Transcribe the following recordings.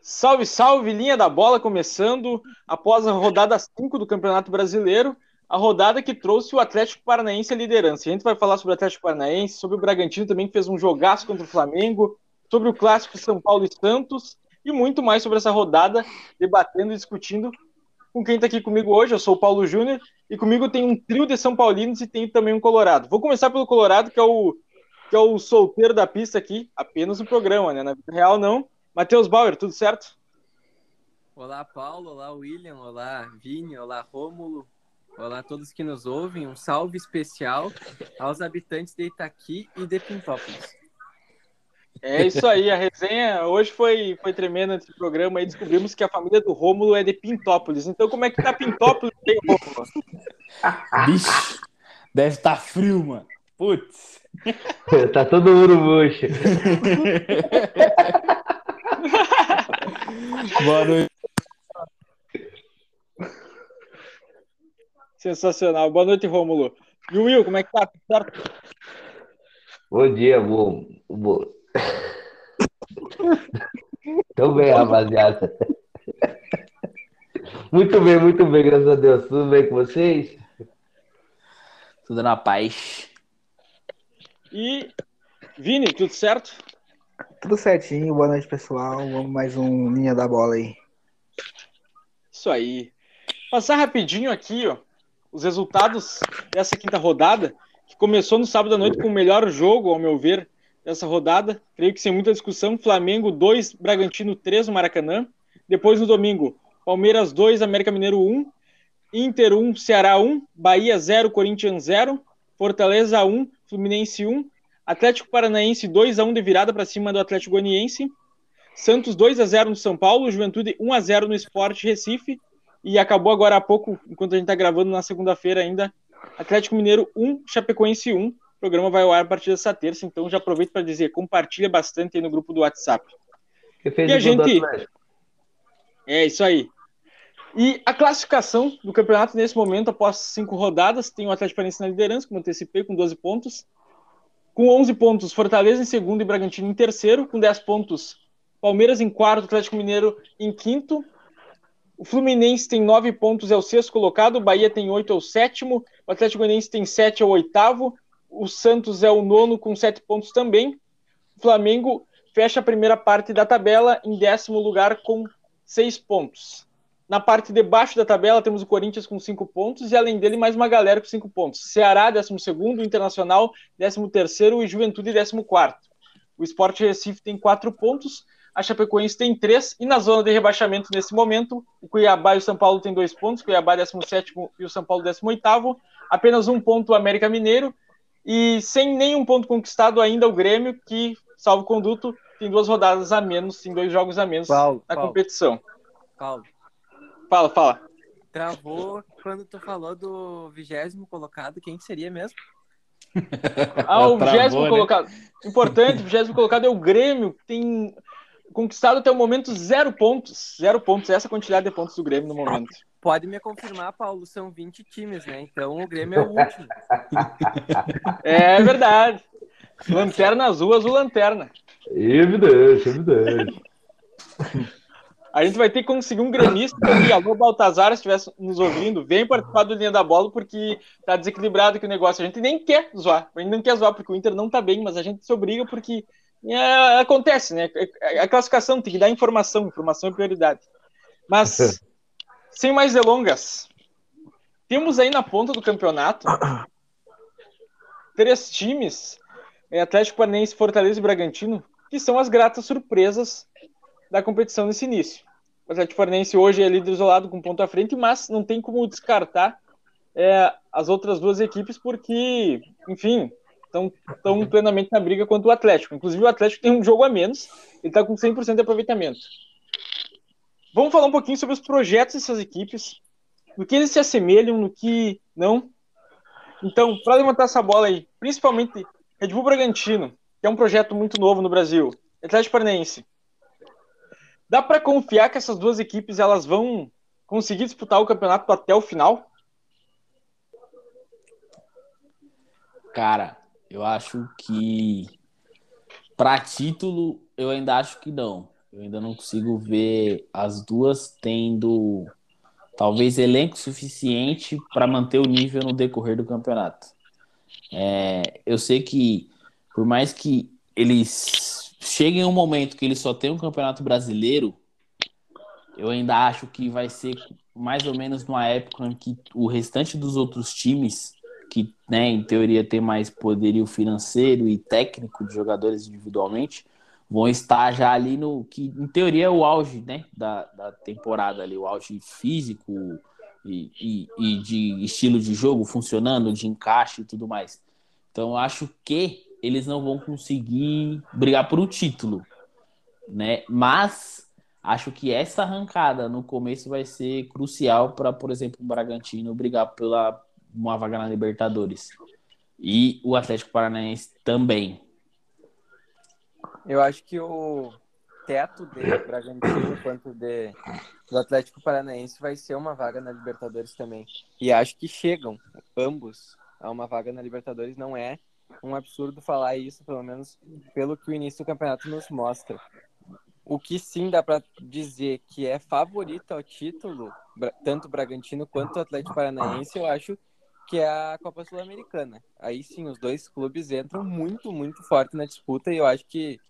Salve, salve, linha da bola começando após a rodada 5 do Campeonato Brasileiro, a rodada que trouxe o Atlético Paranaense à liderança. A gente vai falar sobre o Atlético Paranaense, sobre o Bragantino também, que fez um jogaço contra o Flamengo, sobre o clássico São Paulo e Santos e muito mais sobre essa rodada, debatendo e discutindo com quem está aqui comigo hoje. Eu sou o Paulo Júnior e comigo tem um trio de São Paulinos e tem também um Colorado. Vou começar pelo Colorado, que é o, que é o solteiro da pista aqui, apenas no programa, né? Na vida real, não. Matheus Bauer, tudo certo? Olá, Paulo. Olá, William. Olá, Vini. Olá, Rômulo. Olá a todos que nos ouvem. Um salve especial aos habitantes de Itaqui e de Pintópolis. É isso aí, a resenha hoje foi, foi tremenda nesse programa aí. Descobrimos que a família do Rômulo é de Pintópolis. Então, como é que tá Pintópolis aí, Rômulo? Bicho, deve estar tá frio, mano. Putz. tá todo mundo murcho. Boa noite. Sensacional. Boa noite, Rômulo. E o Will, como é que tá? Certo? Bom dia, bom. bom. Tô bem, rapaziada. Muito bem, muito bem, graças a Deus. Tudo bem com vocês? Tudo na paz. E Vini, tudo certo? Tudo certinho, boa noite, pessoal. Vamos mais um linha da bola aí. Isso aí. Passar rapidinho aqui, ó, os resultados dessa quinta rodada, que começou no sábado à noite com o melhor jogo, ao meu ver, dessa rodada. Creio que sem muita discussão. Flamengo 2, Bragantino 3 no Maracanã. Depois no domingo, Palmeiras 2, América Mineiro 1, Inter 1, Ceará 1, Bahia 0, Corinthians 0, Fortaleza 1, Fluminense 1, Atlético Paranaense 2 a 1 de virada para cima do Atlético Goianiense. Santos 2 a 0 no São Paulo, Juventude 1 a 0 no Esporte Recife e acabou agora há pouco, enquanto a gente está gravando na segunda-feira ainda, Atlético Mineiro 1, Chapecoense 1. O programa vai ao ar a partir dessa terça, então já aproveito para dizer, compartilha bastante aí no grupo do WhatsApp. e a gente É isso aí. E a classificação do campeonato nesse momento, após cinco rodadas, tem o Atlético Paranaense na liderança, como antecipei, com 12 pontos. Com 11 pontos, Fortaleza em segundo e Bragantino em terceiro. Com 10 pontos, Palmeiras em quarto, Atlético Mineiro em quinto. O Fluminense tem 9 pontos, é o sexto colocado. O Bahia tem 8, é o sétimo. O Atlético Goianiense tem 7, é o oitavo. O Santos é o nono, com 7 pontos também. O Flamengo fecha a primeira parte da tabela em décimo lugar, com 6 pontos. Na parte de baixo da tabela temos o Corinthians com 5 pontos e além dele mais uma galera com 5 pontos. Ceará, 12 Internacional, 13 e Juventude, 14 O Sport Recife tem 4 pontos, a Chapecoense tem 3 e na zona de rebaixamento nesse momento, o Cuiabá e o São Paulo têm 2 pontos, Cuiabá 17 e o São Paulo 18 apenas um ponto o América Mineiro e sem nenhum ponto conquistado ainda o Grêmio, que, salvo conduto, tem duas rodadas a menos, tem dois jogos a menos Paulo, na Paulo. competição. Paulo, Fala, fala. travou quando tu falou do vigésimo colocado, quem que seria mesmo? Ah, o Travou, vigésimo né? colocado. Importante, o vigésimo colocado é o Grêmio, que tem conquistado até o momento zero pontos. Zero pontos, essa quantidade de pontos do Grêmio no momento. Pode me confirmar, Paulo, são 20 times, né? Então o Grêmio é o último. É verdade. Lanterna azul, azul lanterna. Evidência, evidência. A gente vai ter que conseguir um gremista e alô Baltazar, se estivesse nos ouvindo, vem participar do Linha da Bola, porque tá desequilibrado aqui o negócio. A gente nem quer zoar, a gente não quer zoar, porque o Inter não tá bem, mas a gente se obriga porque é, acontece, né? A classificação tem que dar informação, informação é prioridade. Mas, sem mais delongas, temos aí na ponta do campeonato três times, é, Atlético Paranaense, Fortaleza e Bragantino, que são as gratas surpresas da competição nesse início. O Atlético Paranaense hoje é líder isolado com ponto à frente, mas não tem como descartar é, as outras duas equipes porque, enfim, estão plenamente na briga contra o Atlético. Inclusive o Atlético tem um jogo a menos, ele está com 100% de aproveitamento. Vamos falar um pouquinho sobre os projetos dessas equipes, no que eles se assemelham, no que não. Então, para levantar essa bola aí, principalmente Red Bull Bragantino, que é um projeto muito novo no Brasil, Atlético Paranaense, Dá para confiar que essas duas equipes elas vão conseguir disputar o campeonato até o final? Cara, eu acho que para título eu ainda acho que não. Eu ainda não consigo ver as duas tendo talvez elenco suficiente para manter o nível no decorrer do campeonato. É, eu sei que por mais que eles cheguem um momento que eles só tem um campeonato brasileiro, eu ainda acho que vai ser mais ou menos numa época em que o restante dos outros times, que né, em teoria tem mais poderio financeiro e técnico de jogadores individualmente, vão estar já ali no que em teoria é o auge né, da, da temporada ali, o auge físico e, e, e de estilo de jogo funcionando, de encaixe e tudo mais. Então acho que eles não vão conseguir brigar por um título, né? Mas acho que essa arrancada no começo vai ser crucial para, por exemplo, o Bragantino brigar pela uma vaga na Libertadores. E o Atlético Paranaense também. Eu acho que o teto de Bragantino quanto de do Atlético Paranaense vai ser uma vaga na Libertadores também. E acho que chegam ambos a uma vaga na Libertadores não é um absurdo falar isso, pelo menos pelo que o início do campeonato nos mostra. O que sim dá para dizer que é favorito ao título, tanto o Bragantino quanto o Atlético Paranaense, eu acho que é a Copa Sul-Americana. Aí sim, os dois clubes entram muito, muito forte na disputa e eu acho que,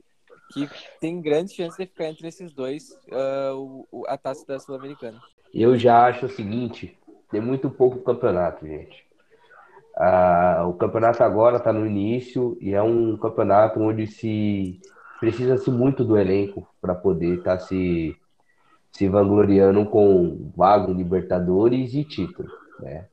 que tem grandes chances de ficar entre esses dois uh, o, a taça da Sul-Americana. Eu já acho o seguinte: tem muito pouco campeonato, gente. Ah, o campeonato agora está no início e é um campeonato onde se precisa-se muito do elenco para poder estar tá se, se vangloriando com vago Libertadores e título, né?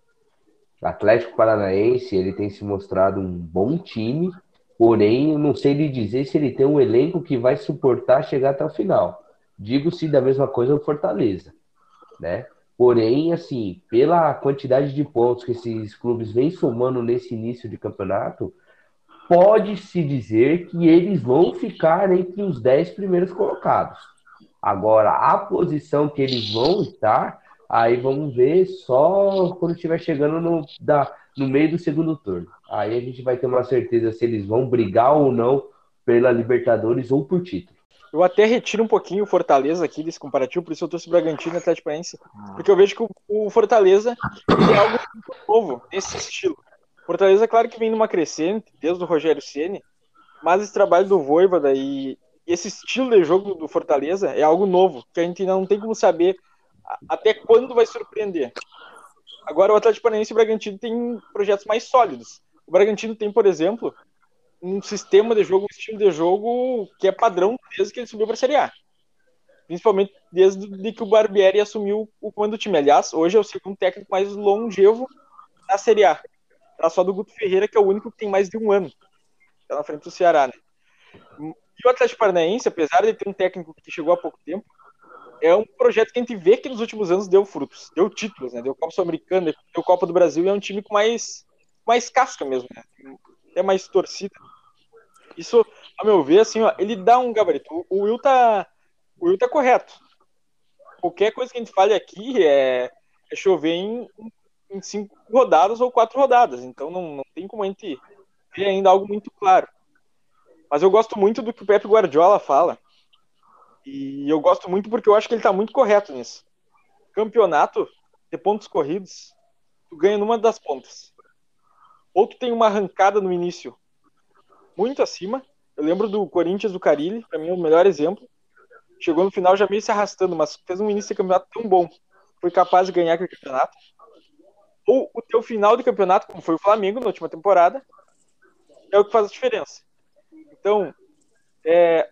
Atlético Paranaense ele tem se mostrado um bom time, porém não sei lhe dizer se ele tem um elenco que vai suportar chegar até o final. Digo-se da mesma coisa o Fortaleza, né? Porém, assim, pela quantidade de pontos que esses clubes vêm somando nesse início de campeonato, pode-se dizer que eles vão ficar entre os 10 primeiros colocados. Agora, a posição que eles vão estar, aí vamos ver só quando estiver chegando no, da, no meio do segundo turno. Aí a gente vai ter uma certeza se eles vão brigar ou não pela Libertadores ou por título. Eu até retiro um pouquinho o Fortaleza aqui desse comparativo, por isso eu trouxe Bragantino e Atlético Paranaense, porque eu vejo que o, o Fortaleza é algo novo nesse estilo. Fortaleza, claro que vem numa crescente, desde o Rogério Ceni, mas esse trabalho do Voivoda e esse estilo de jogo do Fortaleza é algo novo, que a gente ainda não tem como saber até quando vai surpreender. Agora, o Atlético Paranaense e o Bragantino têm projetos mais sólidos. O Bragantino tem, por exemplo, um sistema de jogo, um estilo de jogo que é padrão desde que ele subiu para a Série A. Principalmente desde que o Barbieri assumiu o comando do time. Aliás, hoje é o segundo técnico mais longevo na Série A. Tá só do Guto Ferreira, que é o único que tem mais de um ano. Tá na frente do Ceará, né? E o Atlético Paranaense, apesar de ter um técnico que chegou há pouco tempo, é um projeto que a gente vê que nos últimos anos deu frutos, deu títulos, né? Deu Copa Sul-Americana, deu Copa do Brasil e é um time com mais, mais casca mesmo, né? É mais torcida. Isso, a meu ver, assim, ó, ele dá um gabarito. O Will tá, o Will tá correto. Qualquer coisa que a gente fale aqui é, é chover em, em cinco rodadas ou quatro rodadas. Então não, não tem como a gente ver ainda algo muito claro. Mas eu gosto muito do que o Pepe Guardiola fala. E eu gosto muito porque eu acho que ele tá muito correto nisso. Campeonato de pontos corridos, tu ganha numa das pontas. Ou tu tem uma arrancada no início muito acima. Eu lembro do Corinthians do Carilli, para mim é o melhor exemplo. Chegou no final já meio se arrastando, mas fez um início de campeonato tão bom. Foi capaz de ganhar aquele campeonato. Ou o teu final de campeonato, como foi o Flamengo na última temporada, é o que faz a diferença. Então, é,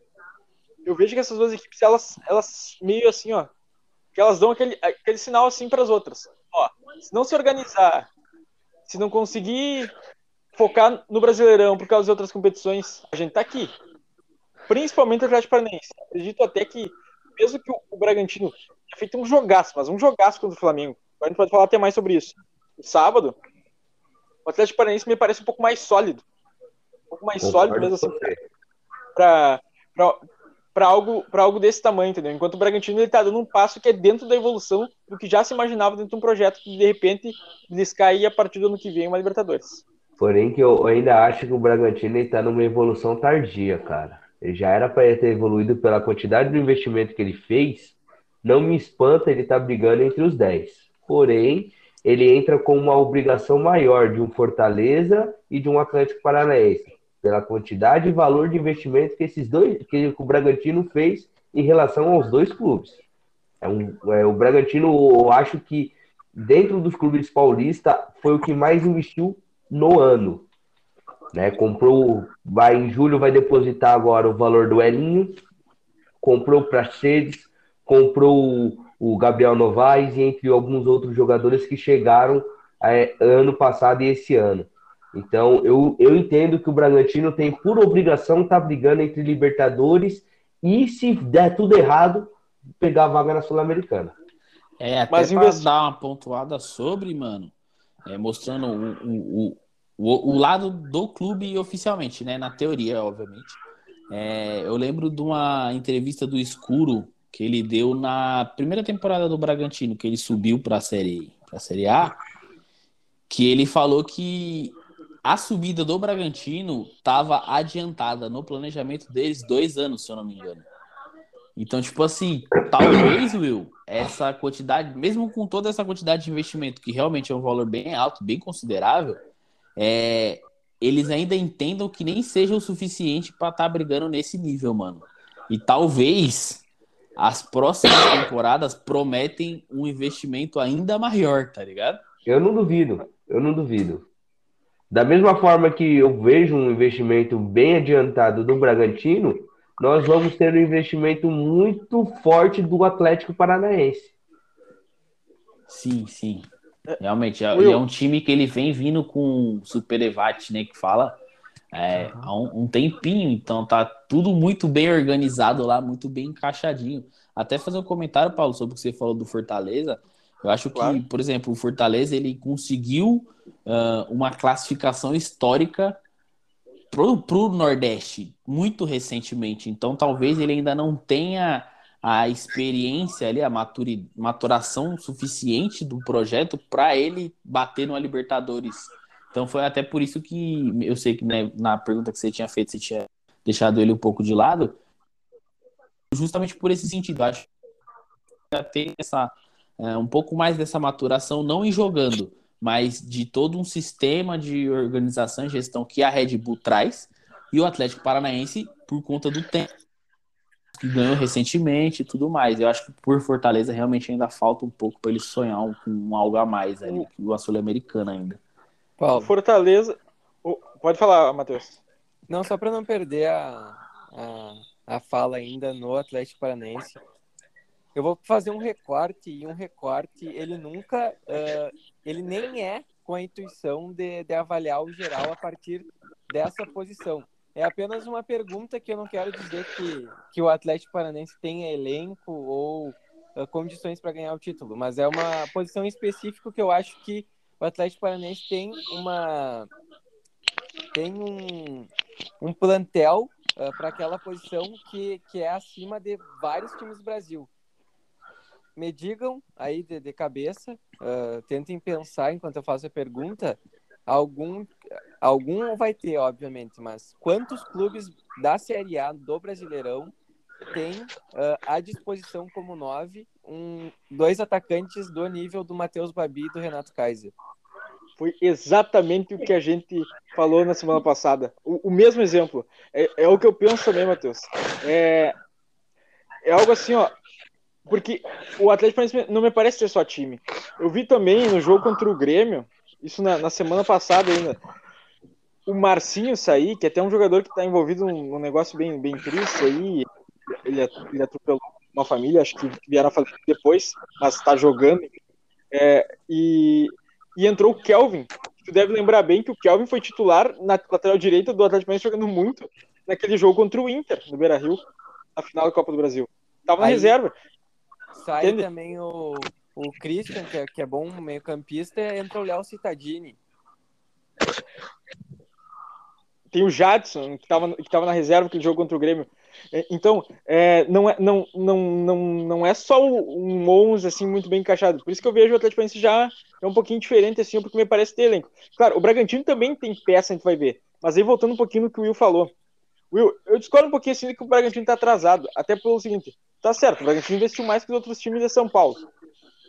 eu vejo que essas duas equipes, elas, elas meio assim, ó, que elas dão aquele, aquele sinal assim para as outras. Ó, se não se organizar, se não conseguir focar no Brasileirão por causa de outras competições, a gente tá aqui. Principalmente o Atlético Paranaense. Acredito até que, mesmo que o Bragantino tenha feito um jogaço, mas um jogaço contra o Flamengo, a gente pode falar até mais sobre isso. O sábado, o Atlético Paranaense me parece um pouco mais sólido. Um pouco mais Concordo sólido mesmo assim. Para para algo, pra algo desse tamanho, entendeu? Enquanto o Bragantino ele tá dando um passo que é dentro da evolução do que já se imaginava dentro de um projeto que de repente descar aí a partir do ano que vem uma Libertadores. Porém, que eu ainda acho que o Bragantino está numa evolução tardia, cara. Ele já era para ter evoluído pela quantidade do investimento que ele fez. Não me espanta ele tá brigando entre os 10. Porém, ele entra com uma obrigação maior de um Fortaleza e de um Atlético Paranaense, pela quantidade e valor de investimento que esses dois, que o Bragantino fez em relação aos dois clubes. É um, é, o Bragantino, eu acho que dentro dos clubes paulistas foi o que mais investiu no ano. Né? Comprou, vai em julho, vai depositar agora o valor do Elinho, comprou o Praxedes, comprou o, o Gabriel Novaes e entre alguns outros jogadores que chegaram é, ano passado e esse ano. Então, eu, eu entendo que o Bragantino tem por obrigação estar tá brigando entre Libertadores e, se der tudo errado, pegar a vaga na Sul-Americana. É, até Mas para dar uma pontuada sobre, mano, é, mostrando o, o, o, o, lado do clube oficialmente, né? Na teoria, obviamente. É, eu lembro de uma entrevista do Escuro que ele deu na primeira temporada do Bragantino, que ele subiu para a série, a série A, que ele falou que a subida do Bragantino estava adiantada no planejamento deles dois anos, se eu não me engano. Então, tipo assim, talvez, Will, essa quantidade, mesmo com toda essa quantidade de investimento, que realmente é um valor bem alto, bem considerável, é, eles ainda entendam que nem seja o suficiente para estar tá brigando nesse nível, mano. E talvez as próximas temporadas prometem um investimento ainda maior, tá ligado? Eu não duvido, eu não duvido. Da mesma forma que eu vejo um investimento bem adiantado do Bragantino, nós vamos ter um investimento muito forte do Atlético Paranaense. Sim, sim. Realmente, é, é um time que ele vem vindo com Super Evat, né, que fala é, há um, um, tempinho, então tá tudo muito bem organizado lá, muito bem encaixadinho. Até fazer um comentário, Paulo, sobre o que você falou do Fortaleza. Eu acho claro. que, por exemplo, o Fortaleza ele conseguiu uh, uma classificação histórica pro, pro Nordeste muito recentemente. Então, talvez ele ainda não tenha a experiência ali, a maturi, maturação suficiente do projeto para ele bater no Libertadores. Então foi até por isso que eu sei que né, na pergunta que você tinha feito, você tinha deixado ele um pouco de lado, justamente por esse sentido. Acho que ter essa é, um pouco mais dessa maturação, não em jogando, mas de todo um sistema de organização e gestão que a Red Bull traz e o Atlético Paranaense por conta do tempo que ganhou recentemente e tudo mais. Eu acho que por Fortaleza realmente ainda falta um pouco para ele sonhar com algo a mais ali, o a Sul-Americana ainda. Paulo. Fortaleza. Pode falar, Matheus. Não, só para não perder a, a, a fala ainda no Atlético Paranaense. Eu vou fazer um recorte e um recorte ele nunca, uh, ele nem é com a intuição de, de avaliar o geral a partir dessa posição. É apenas uma pergunta que eu não quero dizer que, que o Atlético Paranense tenha elenco ou uh, condições para ganhar o título, mas é uma posição específica que eu acho que o Atlético Paranense tem uma tem um, um plantel uh, para aquela posição que, que é acima de vários times do Brasil. Me digam aí de, de cabeça, uh, tentem pensar enquanto eu faço a pergunta, algum algum vai ter, obviamente, mas quantos clubes da Série A do Brasileirão tem uh, à disposição como nove um, dois atacantes do nível do Matheus Babi e do Renato Kaiser? Foi exatamente o que a gente falou na semana passada. O, o mesmo exemplo. É, é, o que eu penso também, Matheus. É, é algo assim, ó. Porque o Atlético não me parece ser só time. Eu vi também no jogo contra o Grêmio, isso na, na semana passada ainda, o Marcinho sair, que é até um jogador que está envolvido num, negócio bem, bem triste aí. Ele, ele atropelou uma família, acho que vieram a fazer depois, mas está jogando. É, e e entrou o Kelvin. Tu deve lembrar bem que o Kelvin foi titular na lateral direita do Atlético Paranaense jogando muito naquele jogo contra o Inter, no Beira-Rio, na final da Copa do Brasil. Tava na Aí, reserva. Sai Entende? também o, o Christian, que é, que é bom meio campista, entra o Léo Cittadini. Tem o Jadson, que tava, que tava na reserva aquele jogo contra o Grêmio. É, então, é, não, é, não, não, não, não é só um 11 assim, muito bem encaixado. Por isso que eu vejo o Atlético Paranaense já é um pouquinho diferente, assim, porque me parece ter elenco. Claro, o Bragantino também tem peça, a gente vai ver. Mas aí, voltando um pouquinho no que o Will falou. Will, eu discordo um pouquinho assim que o Bragantino tá atrasado. Até pelo seguinte, tá certo, o Bragantino investiu mais que os outros times de São Paulo.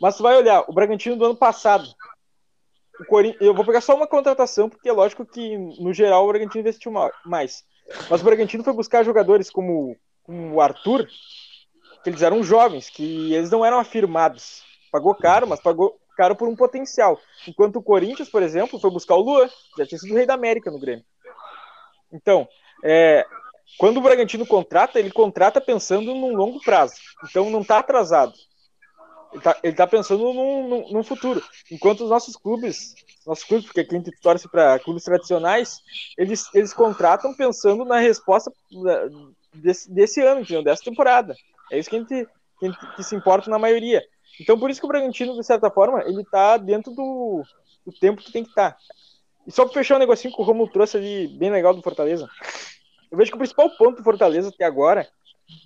Mas tu vai olhar, o Bragantino do ano passado, Corinthians, eu vou pegar só uma contratação, porque é lógico que, no geral, o Bragantino investiu mais. Mas o Bragantino foi buscar jogadores como, como o Arthur, que eles eram jovens, que eles não eram afirmados. Pagou caro, mas pagou caro por um potencial. Enquanto o Corinthians, por exemplo, foi buscar o Luan, já tinha sido o rei da América no Grêmio. Então, é, quando o Bragantino contrata, ele contrata pensando num longo prazo. Então não está atrasado. Ele está tá pensando num, num, num, futuro. Enquanto os nossos clubes, nossos clubes, porque aqui a gente torce para clubes tradicionais, eles, eles contratam pensando na resposta desse, desse ano, entendeu? dessa temporada. É isso que a gente, que, a gente, que se importa na maioria. Então, por isso que o Bragantino, de certa forma, ele está dentro do, do, tempo que tem que estar. Tá. E só para fechar um negocinho que o Romulo trouxe ali, bem legal do Fortaleza, eu vejo que o principal ponto do Fortaleza até agora,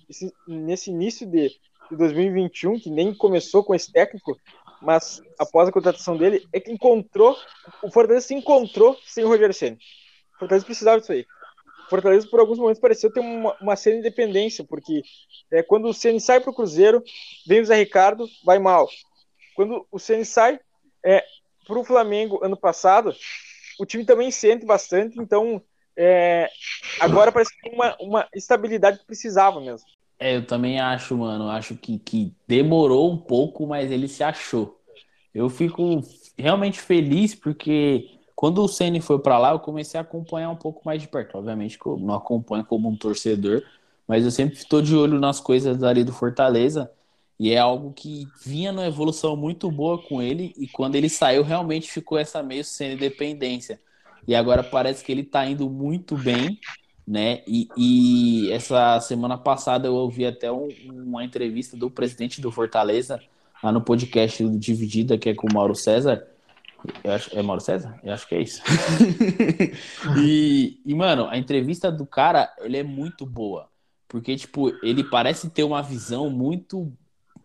esse, nesse início de, de 2021, que nem começou com esse técnico, mas após a contratação dele, é que encontrou, o Fortaleza se encontrou sem o Rogério Senna. O Fortaleza precisava disso aí. O Fortaleza, por alguns momentos, pareceu ter uma, uma cena de independência, porque é, quando o Senna sai para o Cruzeiro, vem o Zé Ricardo, vai mal. Quando o Senna sai é, para o Flamengo ano passado, o time também sente bastante, então é, agora parece que uma, uma estabilidade que precisava mesmo. É, eu também acho, mano. Acho que, que demorou um pouco, mas ele se achou. Eu fico realmente feliz porque quando o Ceni foi para lá, eu comecei a acompanhar um pouco mais de perto. Obviamente que eu não acompanho como um torcedor, mas eu sempre estou de olho nas coisas ali do Fortaleza. E é algo que vinha numa evolução muito boa com ele. E quando ele saiu, realmente ficou essa meio Ceni dependência. E agora parece que ele está indo muito bem né? E, e, essa semana passada eu ouvi até um, uma entrevista do presidente do Fortaleza lá no podcast do Dividida, que é com o Mauro César. Eu acho, é Mauro César? Eu acho que é isso. e, e, mano, a entrevista do cara, ele é muito boa. Porque, tipo, ele parece ter uma visão muito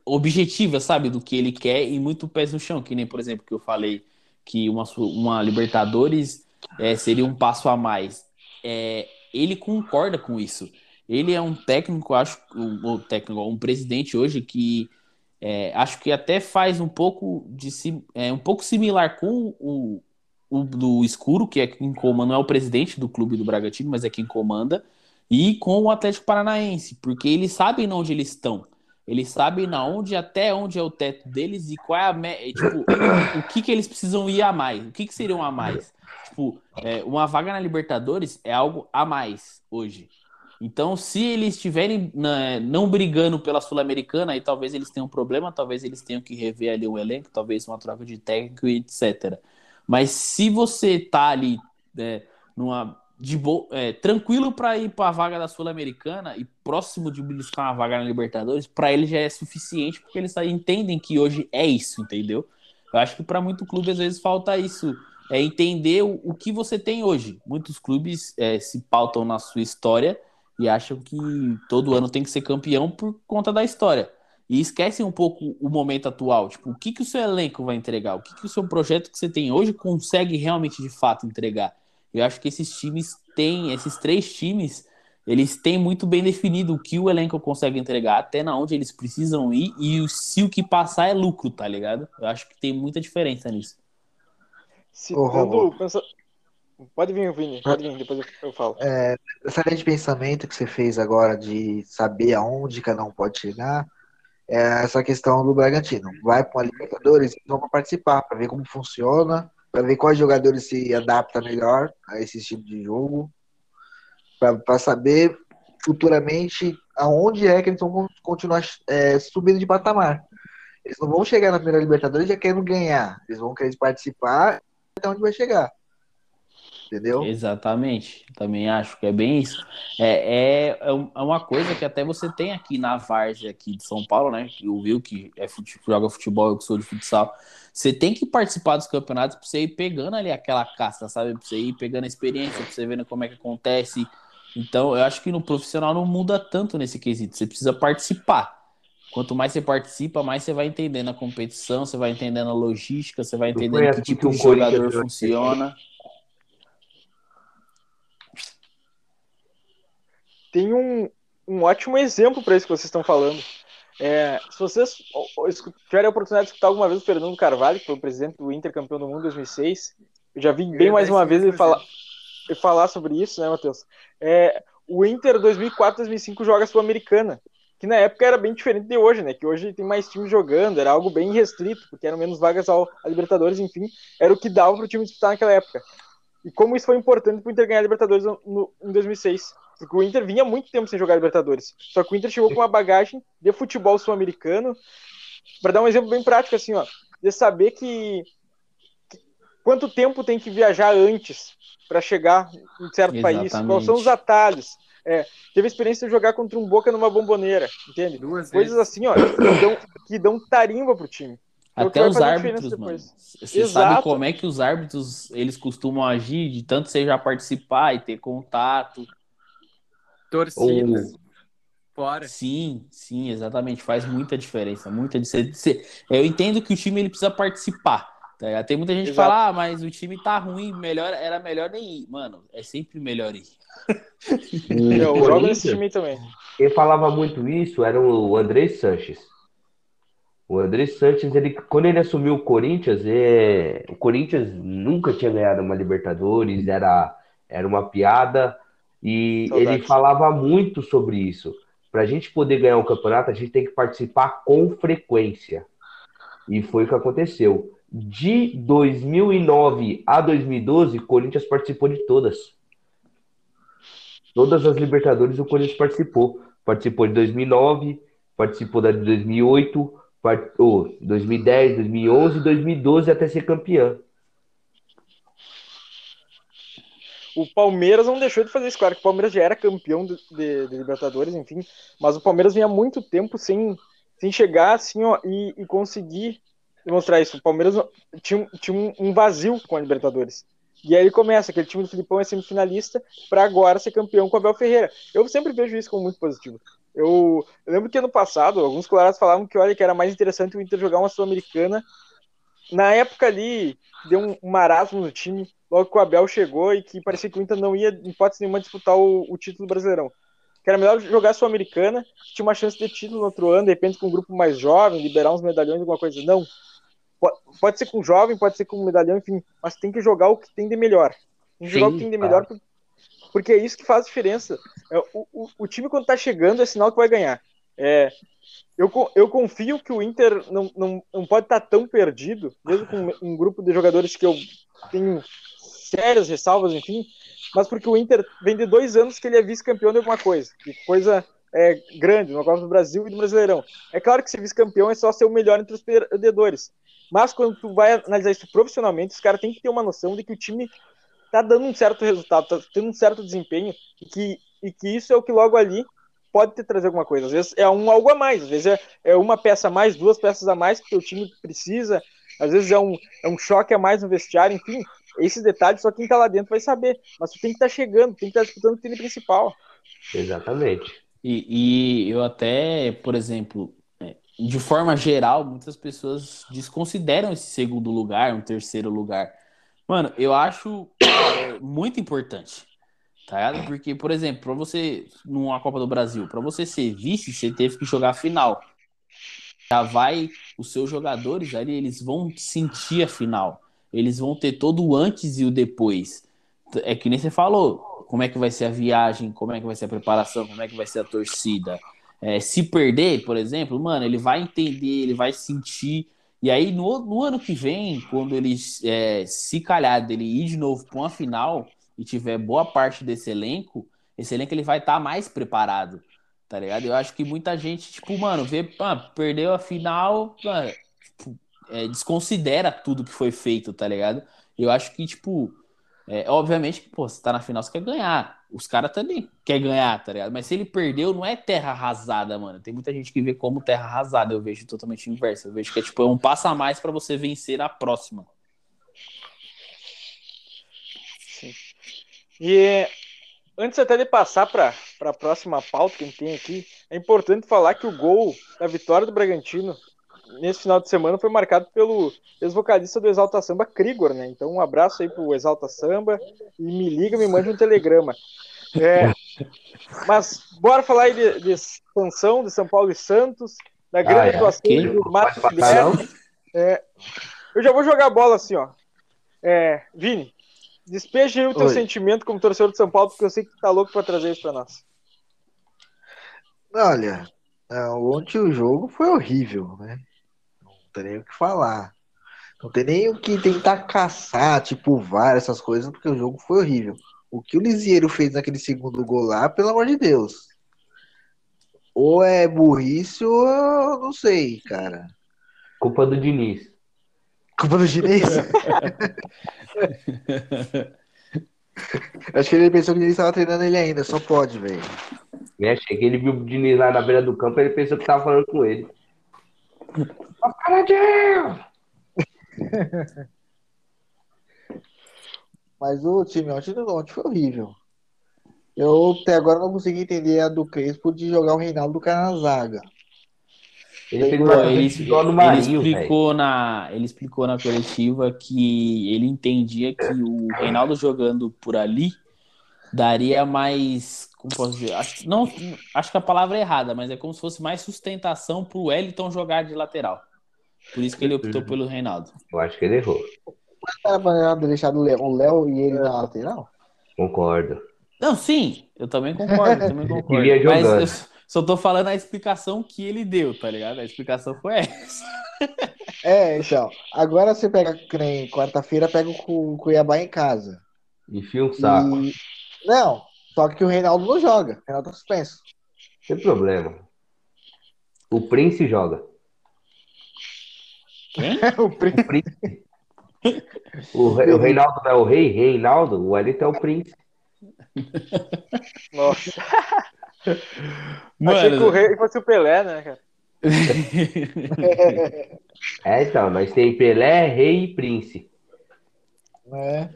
objetiva, sabe? Do que ele quer e muito pés no chão. Que nem, por exemplo, que eu falei que uma, uma Libertadores é, seria um passo a mais. É, ele concorda com isso. Ele é um técnico, acho, um, um técnico, um presidente hoje que é, acho que até faz um pouco de é, um pouco similar com o, o do escuro, que é quem comanda, não é o presidente do clube do Bragantino, mas é quem comanda, e com o Atlético Paranaense, porque eles sabem onde eles estão. Eles sabem na onde até onde é o teto deles e qual é a tipo, o que, que eles precisam ir a mais, o que, que seriam a mais. Tipo, é, uma vaga na Libertadores é algo a mais hoje. Então, se eles estiverem né, não brigando pela Sul-Americana, aí talvez eles tenham um problema, talvez eles tenham que rever ali o elenco, talvez uma troca de técnico e etc. Mas se você tá ali é, numa de bo... É, tranquilo para ir para a vaga da Sul-Americana e próximo de buscar uma vaga na Libertadores, para ele já é suficiente, porque eles entendem que hoje é isso, entendeu? Eu acho que para muito clube às vezes falta isso é entender o, o que você tem hoje. Muitos clubes é, se pautam na sua história e acham que todo ano tem que ser campeão por conta da história. E esquecem um pouco o momento atual. Tipo, o que, que o seu elenco vai entregar? O que, que o seu projeto que você tem hoje consegue realmente, de fato, entregar? Eu acho que esses times têm, esses três times, eles têm muito bem definido o que o elenco consegue entregar, até na onde eles precisam ir, e se o que passar é lucro, tá ligado? Eu acho que tem muita diferença nisso. Citando, pensa... Pode vir, Vini, pode vir, depois eu falo. É, essa linha de pensamento que você fez agora de saber aonde cada um pode chegar, é essa questão do Bragantino. Vai para uma Libertadores, vão para participar, para ver como funciona, para ver quais jogadores se adaptam melhor a esse tipo de jogo, para saber futuramente aonde é que eles vão continuar é, subindo de patamar. Eles não vão chegar na primeira Libertadores já querendo ganhar, eles vão querer participar até onde vai chegar. Entendeu? Exatamente. Também acho que é bem isso. É, é, é, é uma coisa que até você tem aqui na Várzea aqui de São Paulo, né? O Will, que é fute, joga futebol, eu que sou de futsal. Você tem que participar dos campeonatos para você ir pegando ali aquela casca, sabe? Para você ir pegando a experiência, para você vendo como é que acontece. Então, eu acho que no profissional não muda tanto nesse quesito. Você precisa participar. Quanto mais você participa, mais você vai entendendo a competição, você vai entendendo a logística, você vai entendendo que tipo que de jogador funciona. Tem um, um ótimo exemplo para isso que vocês estão falando. É, se vocês tiverem a oportunidade de escutar alguma vez o Fernando Carvalho, que foi o presidente do Inter campeão do mundo em 2006, eu já vi bem mais uma vez ele falar, ele falar sobre isso, né, Matheus? É, o Inter 2004-2005 joga a Sul-Americana, que na época era bem diferente de hoje, né? Que hoje tem mais times jogando, era algo bem restrito, porque eram menos vagas ao, a Libertadores, enfim, era o que dava para o time disputar naquela época. E como isso foi importante para o Inter ganhar a Libertadores no, no, em 2006. Porque o Inter vinha muito tempo sem jogar Libertadores. Só que o Inter chegou com uma bagagem de futebol sul-americano. Para dar um exemplo bem prático, assim, ó, de saber que, que quanto tempo tem que viajar antes para chegar em certo país, quais são Exatamente. os atalhos. É, teve a experiência de jogar contra um Boca numa bomboneira, entende? Duas Coisas vezes. assim, ó, que dão, que dão tarimba pro time. O que Até os árbitros, mano. Você sabe como é que os árbitros eles costumam agir, de tanto você já participar e ter contato. Torcida. Ou- Fora. Sim, sim, exatamente. Faz muita diferença. Muita diferença. Eu entendo que o time ele precisa participar. tá? Tem muita gente que fala, ah, mas o time tá ruim, melhor, era melhor nem ir. Mano, é sempre melhor ir. O Eu jogo Corinthians, nesse time aí também. Quem falava muito isso era o André Sanches. O André Sanches, ele, quando ele assumiu o Corinthians, é, o Corinthians nunca tinha ganhado uma Libertadores, era, era uma piada, e Saudades. ele falava muito sobre isso. Para a gente poder ganhar um campeonato, a gente tem que participar com frequência. E foi o que aconteceu. De 2009 a 2012, o Corinthians participou de todas. Todas as Libertadores o Corinthians participou. Participou de 2009, participou da de 2008, part... oh, 2010, 2011, 2012 até ser campeão. O Palmeiras não deixou de fazer isso, claro que o Palmeiras já era campeão de, de- de Libertadores, enfim, mas o Palmeiras vinha muito tempo sem, sem chegar assim, ó, e, e conseguir demonstrar isso. O Palmeiras tinha, tinha um vazio com a Libertadores. E aí começa, aquele time do Filipão é semifinalista para agora ser campeão com o Abel Ferreira. Eu sempre vejo isso como muito positivo. Eu, eu lembro que ano passado, alguns colorados falavam que, olha, que era mais interessante o Inter jogar uma Sul-Americana. Na época ali, deu um, um marasmo no time, logo que o Abel chegou e que parecia que o Inter não ia, em hipótese nenhuma, disputar o, o título brasileirão. Que era melhor jogar Sul-Americana, tinha uma chance de título no outro ano, de repente com um grupo mais jovem, liberar uns medalhões, alguma coisa. Não. Po- Pode ser com jovem, pode ser com medalhão, enfim, mas tem que jogar o que tem de melhor. Tem que jogar o Sim, que tem de melhor, por- porque é isso que faz diferença. É, o, o, o time, quando tá chegando, é sinal que vai ganhar. É, eu, eu confio que o Inter não, não, não pode estar tão perdido, mesmo com um grupo de jogadores que eu tenho sérias ressalvas, enfim, mas porque o Inter vem de dois anos que ele é vice-campeão de alguma coisa, de coisa é, grande, no Copa do Brasil e do Brasileirão. É claro que ser vice-campeão é só ser o melhor entre os perdedores, mas quando tu vai analisar isso profissionalmente, os caras têm que ter uma noção de que o time tá dando um certo resultado, tá tendo um certo desempenho, e que, e que isso é o que logo ali pode te trazer alguma coisa. Às vezes é um algo a mais, às vezes é, é uma peça a mais, duas peças a mais que o time precisa, às vezes é um, é um choque a mais no vestiário, enfim, esses detalhes só quem tá lá dentro vai saber. Mas tu tem que estar tá chegando, tem que estar tá disputando o time principal. Exatamente. E, e eu até, por exemplo, de forma geral, muitas pessoas desconsideram esse segundo lugar, um terceiro lugar. Mano, eu acho é, muito importante, tá? Porque, por exemplo, para você, numa Copa do Brasil, para você ser vice, você teve que jogar a final. Já vai, os seus jogadores ali, eles vão sentir a final. Eles vão ter todo o antes e o depois. É que nem você falou, como é que vai ser a viagem, como é que vai ser a preparação, como é que vai ser a torcida. É, se perder, por exemplo, mano, ele vai entender, ele vai sentir. E aí, no, no ano que vem, quando ele é, se calhar dele ir de novo para uma final e tiver boa parte desse elenco, esse elenco ele vai estar tá mais preparado, tá ligado? Eu acho que muita gente, tipo, mano, vê, ah, perdeu a final, mano, tipo, é, desconsidera tudo que foi feito, tá ligado? Eu acho que, tipo, é, obviamente que, pô, você tá na final, você quer ganhar. Os caras também querem ganhar, tá ligado? Mas se ele perdeu, não é terra arrasada, mano. Tem muita gente que vê como terra arrasada. Eu vejo totalmente inverso. Eu vejo que é tipo é um passo a mais para você vencer a próxima. Sim. E antes até de passar para a próxima pauta que a gente tem aqui, é importante falar que o gol da vitória do Bragantino nesse final de semana foi marcado pelo ex-vocalista do Exalta Samba, Krigor, né? Então um abraço aí pro Exalta Samba e me liga, me mande um telegrama. É, mas bora falar aí de, de expansão de São Paulo e Santos, da grande Ah, é. atuação Que? do Marcos? Guilherme. É, eu já vou jogar a bola assim, ó. É, Vini, despeja aí o teu Oi. sentimento como torcedor de São Paulo, porque eu sei que tu tá louco pra trazer isso pra nós. Olha, é, ontem o jogo foi horrível, né? Não tem nem o que falar. Não tem nem o que tentar caçar, tipo VAR, essas coisas, porque o jogo foi horrível. O que o Lisieiro fez naquele segundo gol lá, pelo amor de Deus. Ou é burrice ou eu não sei, cara. Culpa do Diniz. Culpa do Diniz? Acho que ele pensou que ele estava treinando ele ainda, só pode, velho. Né? Cheguei, ele viu o Diniz lá na beira do campo, ele pensou que tava falando com ele. Mas o time ontem, ontem foi horrível. Eu até agora não consegui entender a do Crespo de jogar o Reinaldo cara na zaga. Ele ele, no ele Marinho, velho. explicou na, ele explicou na coletiva que ele entendia que o Reinaldo jogando por ali daria mais, como posso dizer, acho, não, acho que a palavra é errada, mas é como se fosse mais sustentação pro Wellington jogar de lateral. Por isso que ele optou pelo Reinaldo. Eu acho que ele errou. Era pra deixar o Léo- o Léo e ele na lateral? Concordo. Não, sim, eu também concordo, eu também concordo. Mas eu só tô falando a explicação que ele deu, tá ligado? A explicação foi essa. É, então. Agora você pega, quarta-feira, pega o Cu- Cuiabá em casa. Enfia um saco. E- Não, só que o Reinaldo não joga. O Reinaldo tá suspenso. Sem problema. O Prince joga. Quem? o Pri- O Prince. O, Re- o Reinaldo não é o rei? Reinaldo? O Wellington é o Prince. Nossa. Achei que o rei fosse o Pelé, né, cara? É, então, nós tem Pelé, Rei e Prince. né?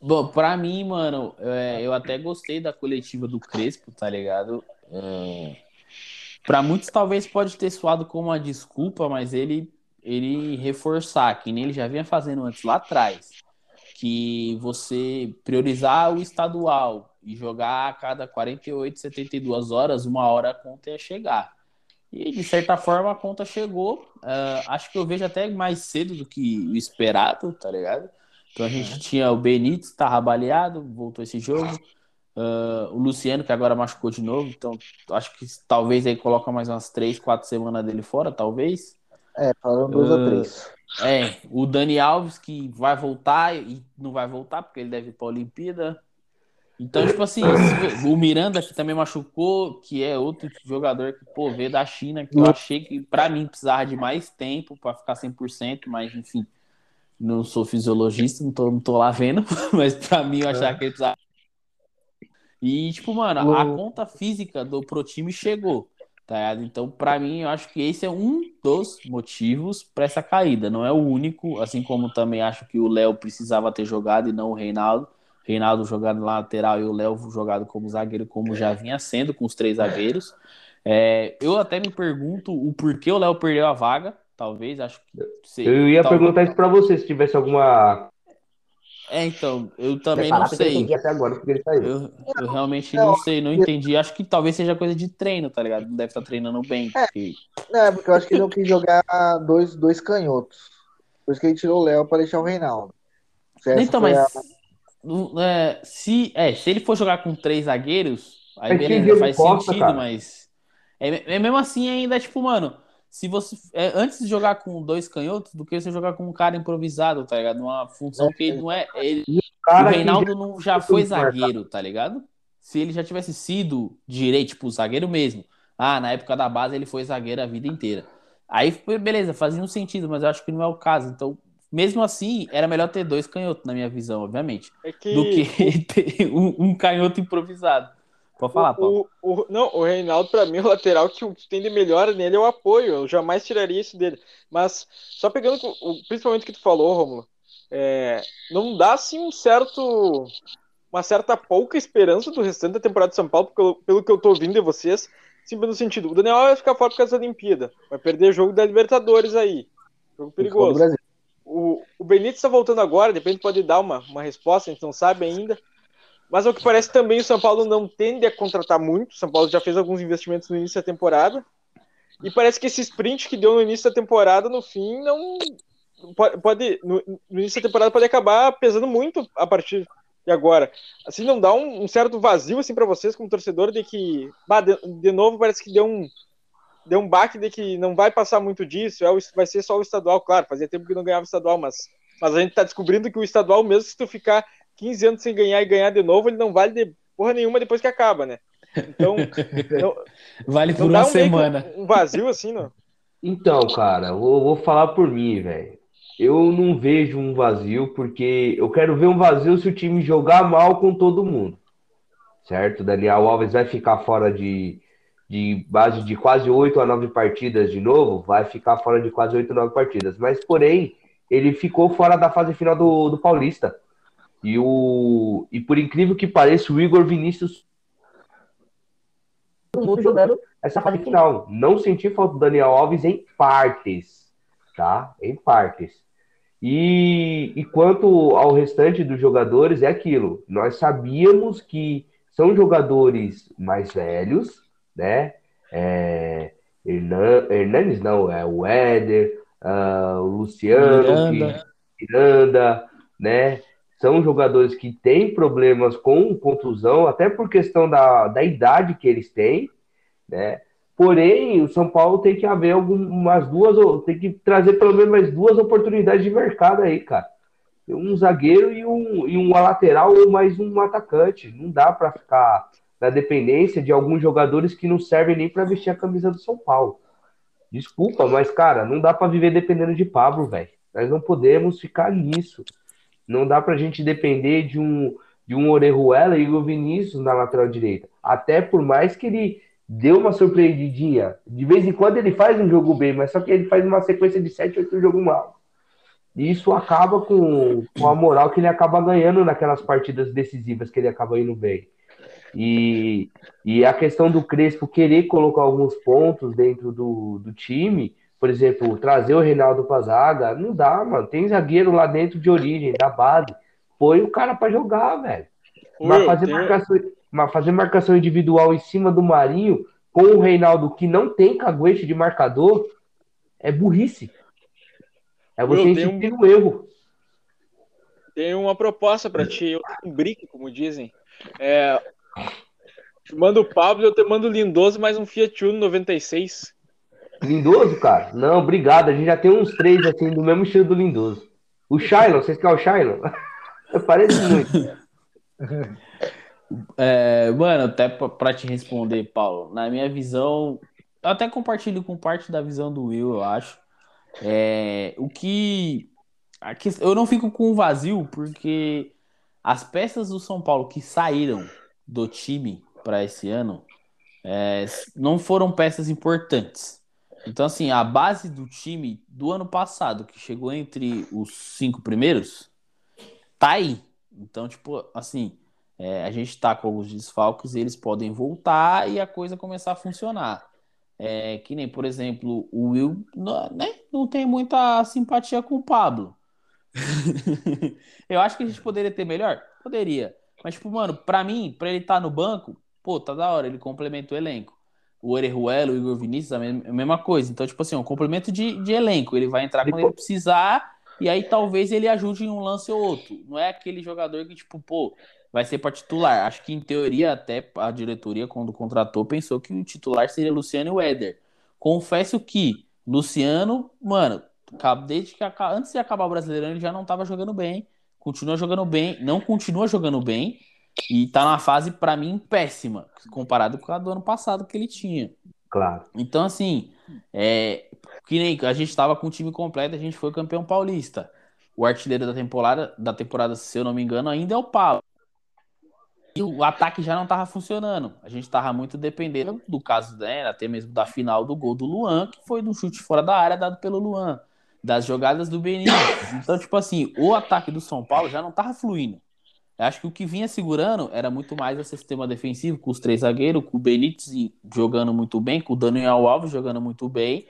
Bom, pra mim, mano, é, eu até gostei da coletiva do Crespo, tá ligado? É, pra muitos talvez pode ter soado como uma desculpa, mas ele, ele reforçar, que nem ele já vinha fazendo antes lá atrás, que você priorizar o estadual e jogar a cada 48, 72 horas, uma hora a conta ia chegar. E de certa forma a conta chegou. Ah, acho que eu vejo até mais cedo do que o esperado, tá ligado? Então a gente tinha o Benítez, tava baleado, voltou esse jogo. Ah, o Luciano, que agora machucou de novo, então acho que talvez aí coloca mais umas três, quatro semanas dele fora, talvez. É, falaram dois ou Ah, três. É, o Dani Alves, que vai voltar e não vai voltar, porque ele deve ir pra Olimpíada. Então, tipo assim, o Miranda, que também machucou, que é outro jogador que, pô, veio da China, que eu achei que, pra mim, precisava de mais tempo pra ficar 100%, mas, enfim, não sou fisiologista, não tô, não tô lá vendo, mas pra mim eu achava que ele precisava. E, tipo, mano, a conta física do pro time chegou, tá ligado? Então, pra mim, eu acho que esse é um dos motivos pra essa caída. Não é o único, assim como também acho que o Léo precisava ter jogado e não o Reinaldo. Reinaldo jogado na lateral e o Léo jogado como zagueiro, como já vinha sendo com os três zagueiros. É, eu até me pergunto o porquê o Léo perdeu a vaga. Talvez, acho que. sei- Eu ia tal- perguntar isso pra você, se tivesse alguma. É, então, eu também não eu sei. até agora porque ele saiu. Eu, eu realmente não sei, não entendi. Acho que talvez seja coisa de treino, tá ligado? Não deve estar treinando bem. porque- Não, é porque eu acho que ele não quis jogar dois, dois canhotos. Por isso que ele tirou o Léo pra deixar o Reinaldo. Essa Então, mas a- não- é, se, é, se ele for jogar com três zagueiros, aí beleza, faz Costa, sentido, cara. mas é, é mesmo assim ainda, tipo, mano, se você é, antes de jogar com dois canhotos do que você jogar com um cara improvisado, tá ligado? Numa função que ele não é, ele, o Cara, que Reinaldo não já foi tudo marcado. zagueiro, tá ligado? Se ele já tivesse sido direito, tipo, zagueiro mesmo. Ah, na época da base ele foi zagueiro a vida inteira. Aí, foi- beleza, fazia um sentido, mas eu acho que não é o caso. Então, mesmo assim, era melhor ter dois canhotos, na minha visão, obviamente, É que do que ter um, um canhoto improvisado. Pode falar, Paulo. o, o- não, o Reinaldo, pra mim, o lateral que o que tem de melhor nele é o apoio. Eu jamais tiraria isso dele. Mas, só pegando o- principalmente o que tu falou, Romulo, é, não dá assim um certo. uma certa pouca esperança do restante da temporada de São Paulo, pelo, pelo que eu tô ouvindo de vocês. Sempre no sentido, o Daniel vai ficar fora por causa da Olimpíada. Vai perder jogo da Libertadores aí. Jogo perigoso. O, o Benítez está voltando agora, de repente pode dar uma, uma resposta, a gente não sabe ainda. Mas ao que parece também o São Paulo não tende a contratar muito. O São Paulo já fez alguns investimentos no início da temporada. E parece que esse sprint que deu no início da temporada, no fim, não. Pode, no, início da temporada pode acabar pesando muito a partir de agora. Assim, não dá um, um certo vazio assim para vocês como torcedor de que, bah, de, de, novo, parece que deu um deu um baque de que não vai passar muito disso, é vai ser só o estadual, claro, fazia tempo que não ganhava estadual, mas, mas a gente tá descobrindo que o estadual, mesmo se tu ficar 15 anos sem ganhar e ganhar de novo, ele não vale de porra nenhuma depois que acaba, né? Então, não, vale por uma um semana. Um vazio assim, não? Então, cara, eu vou falar por mim, velho. Eu não vejo um vazio porque eu quero ver um vazio se o time jogar mal com todo mundo. Certo? Daniel Alves vai ficar fora de, de base de quase oito a nove partidas de novo, vai ficar fora de quase oito a nove partidas. Mas, porém, ele ficou fora da fase final do, do Paulista. E, o, e por incrível que pareça, o Igor Vinícius jogando essa fase final. Não senti falta do Daniel Alves em partes, tá? Em partes. E, e quanto ao restante dos jogadores, é aquilo. Nós sabíamos que são jogadores mais velhos, né? É, Hernandes não, é o Éder, uh, o Luciano, Miranda. Que, Miranda, né? São jogadores que têm problemas com contusão, até por questão da, da idade que eles têm, né? Porém, o São Paulo tem que haver algumas duas, tem que trazer pelo menos mais duas oportunidades de mercado aí, cara. Um zagueiro e um, e um lateral ou mais um atacante. Não dá para ficar na dependência de alguns jogadores que não servem nem para vestir a camisa do São Paulo. Desculpa, mas, cara, não dá para viver dependendo de Pablo, velho. Nós não podemos ficar nisso. Não dá pra gente depender de um, de um Orejuela e o Vinícius na lateral direita. Até por mais que ele deu uma surpreendidinha. De vez em quando ele faz um jogo bem, mas só que ele faz uma sequência de 7, 8 jogos mal. E isso acaba com, com a moral que ele acaba ganhando naquelas partidas decisivas que ele acaba indo bem. E, e a questão do Crespo querer colocar alguns pontos dentro do, do time, por exemplo, trazer o Reinaldo pra zaga, não dá, mano. Tem zagueiro lá dentro de origem, da base. Põe o cara para jogar, velho. Mas fazer, marcação, mas fazer marcação individual em cima do Marinho com o Reinaldo que não tem caguete de marcador é burrice. É você insistir um... no erro. Tem uma proposta para ti, eu um brick, como dizem. É, te mando o Pablo, eu te mando o Lindoso mais um Fiat Uno 96. Lindoso, cara? Não, obrigado. A gente já tem uns três assim do mesmo estilo do Lindoso. O Shiloh, vocês querem o Shiloh? Parece muito. É, mano, até para te responder, Paulo, na minha visão, eu até compartilho com parte da visão do Will, eu acho. É, o que. Eu não fico com vazio, porque as peças do São Paulo que saíram do time para esse ano é, não foram peças importantes. Então, assim, a base do time do ano passado, que chegou entre os cinco primeiros, tá aí. Então, tipo, assim, é, a gente tá com alguns desfalques, eles podem voltar e a coisa começar a funcionar. É, que nem, por exemplo, o Will né, não tem muita simpatia com o Pablo. Eu acho que a gente poderia ter melhor? Poderia. Mas, tipo, mano, pra mim, pra ele estar tá no banco, pô, tá da hora, ele complementa o elenco. O Orejuela, o Igor Vinícius, a mesma coisa. Então, tipo assim, um complemento de, de elenco. Ele vai entrar quando ele precisar e aí talvez ele ajude em um lance ou outro. Não é aquele jogador que, tipo, pô, vai ser para titular. Acho que em teoria até a diretoria quando contratou pensou que o titular seria Luciano e o Éder. Confesso que Luciano, mano, desde que antes de acabar o Brasileirão ele já não estava jogando bem, continua jogando bem, não continua jogando bem e tá numa fase para mim péssima comparado com a do ano passado que ele tinha. Claro. Então assim, é, que nem a gente estava com o time completo, a gente foi campeão paulista. O artilheiro da temporada, da temporada, se eu não me engano, ainda é o Pablo. E o ataque já não estava funcionando. A gente estava muito dependendo do caso, né, até mesmo da final do gol do Luan, que foi do chute fora da área dado pelo Luan, das jogadas do Benítez. Então, tipo assim, o ataque do São Paulo já não estava fluindo. Acho que o que vinha segurando era muito mais esse sistema defensivo, com os três zagueiros, com o Benítez jogando muito bem, com o Daniel Alves jogando muito bem.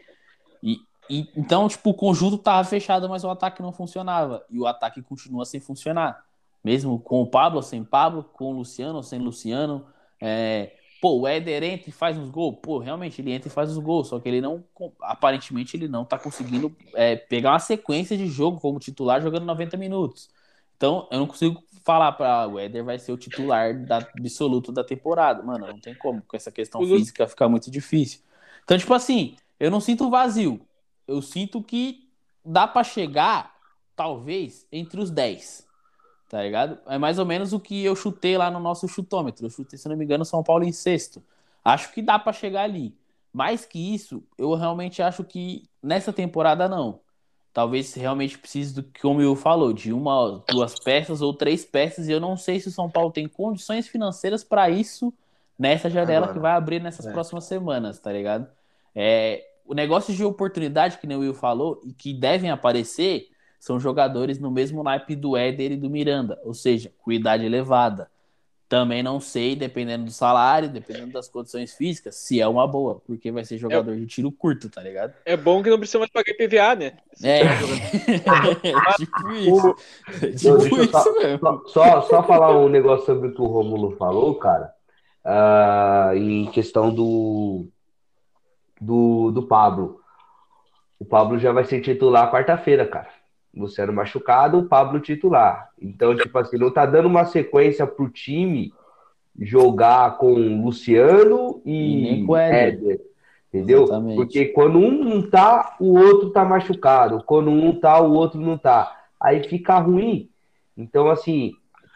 E, e então, tipo, o conjunto tava fechado, mas o ataque não funcionava. E o ataque continua sem funcionar. Mesmo com o Pablo sem Pablo, com o Luciano sem Luciano. É, pô, o Éder entra e faz uns gols. Pô, realmente ele entra e faz os gols. Só que ele não, aparentemente, ele não tá conseguindo é, pegar uma sequência de jogo como titular jogando 90 minutos. Então, eu não consigo falar para o Éder vai ser o titular da, absoluto da temporada. Mano, não tem como. Com essa questão física ficar muito difícil. Então, tipo assim, eu não sinto vazio. Eu sinto que dá para chegar, talvez, entre os 10 tá ligado? É mais ou menos o que eu chutei lá no nosso chutômetro. Eu chutei, se não me engano, São Paulo em sexto. Acho que dá para chegar ali. Mais que isso, eu realmente acho que nessa temporada não. Talvez realmente precise do que o Will falou, de uma, duas peças ou três peças, e eu não sei se o São Paulo tem condições financeiras para isso nessa janela Agora, que vai abrir nessas é. próximas semanas, tá ligado? É, o negócio de oportunidade que o Will falou e que devem aparecer são jogadores no mesmo naipe do Éder e do Miranda, ou seja, com idade elevada. Também não sei, dependendo do salário, dependendo das condições físicas, se é uma boa, porque vai ser jogador é, de tiro curto, tá ligado? É bom que não precisa mais pagar IPVA, né? É, é tipo isso. Tipo isso só, mesmo. Só, só falar um negócio sobre o que o Romulo falou, cara, uh, em questão do, do, do Pablo. O Pablo já vai ser titular quarta-feira, cara. Luciano machucado, o Pablo titular. Então, tipo assim, não tá dando uma sequência pro time jogar com Luciano e, e Éder. Entendeu? Exatamente. Porque quando um não tá, o outro tá machucado. Quando um tá, o outro não tá. Aí fica ruim. Então, assim,